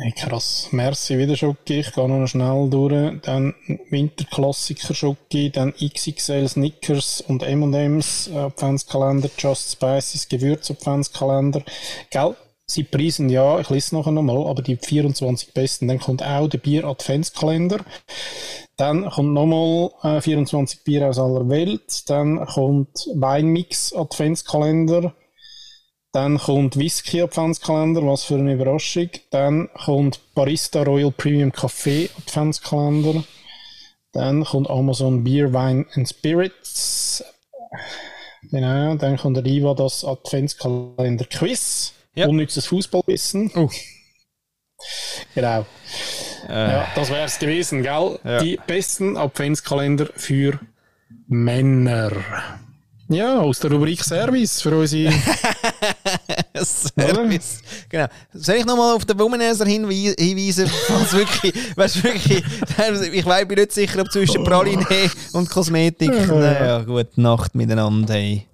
Hey, krass. Merci wieder Schoki. Ich gehe noch schnell durch. Dann Winterklassiker Schoki, dann XXL Snickers und M&M's Adventskalender, Just Spices Gewürz Adventskalender. Gell? sie preisen ja, ich lese es nachher nochmal, aber die 24 besten. Dann kommt auch der Bier Adventskalender. Dann kommt nochmal äh, 24 Bier aus aller Welt. Dann kommt Weinmix Adventskalender. Dann kommt Whisky Adventskalender, was für eine Überraschung. Dann kommt Barista Royal Premium Café Adventskalender. Dann kommt Amazon Beer, Wine and Spirits. Genau, dann kommt der Riva das Adventskalender Quiz. Ja. Unnützes Fußballwissen. Oh. Genau. Äh. Ja, das wäre es gewesen, gell? Ja. Die besten Adventskalender für Männer. Ja, aus der Rubrik Service für unsere. Service. Genau. Soll ich nochmal auf den Womanizer hinweisen? Was wirklich, weißt, wirklich, ich weiß, bin nicht sicher, ob zwischen Praline und Kosmetik. Naja, gute Nacht miteinander. Hey.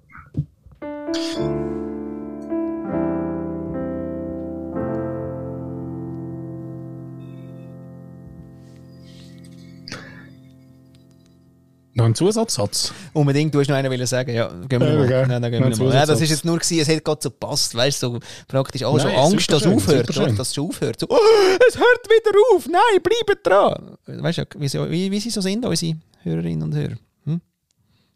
Noch ein Zusatzsatz? Unbedingt, du hast noch einen sagen. Ja, gehen wir mal. Okay. Nein, dann gehen wir mal. Ja, das ist jetzt nur gewesen, es hätte gerade so gepasst, weißt du, so praktisch auch schon Angst, dass es aufhört, oder? Dass es aufhört. So, oh, es hört wieder auf, nein, bleibt dran. Weißt du, wie, wie, wie sie so sind, unsere Hörerinnen und Hörer. Hm?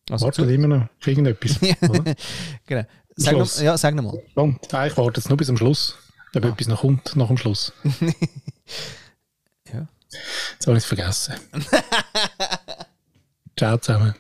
Also Wartet immer noch auf irgendetwas. genau. Sag noch, ja, sag nochmal. Ah, ich warte jetzt nur bis zum Schluss, ob ah. etwas noch kommt nach dem Schluss. ja. Jetzt habe ich es vergessen. Ciao zusammen.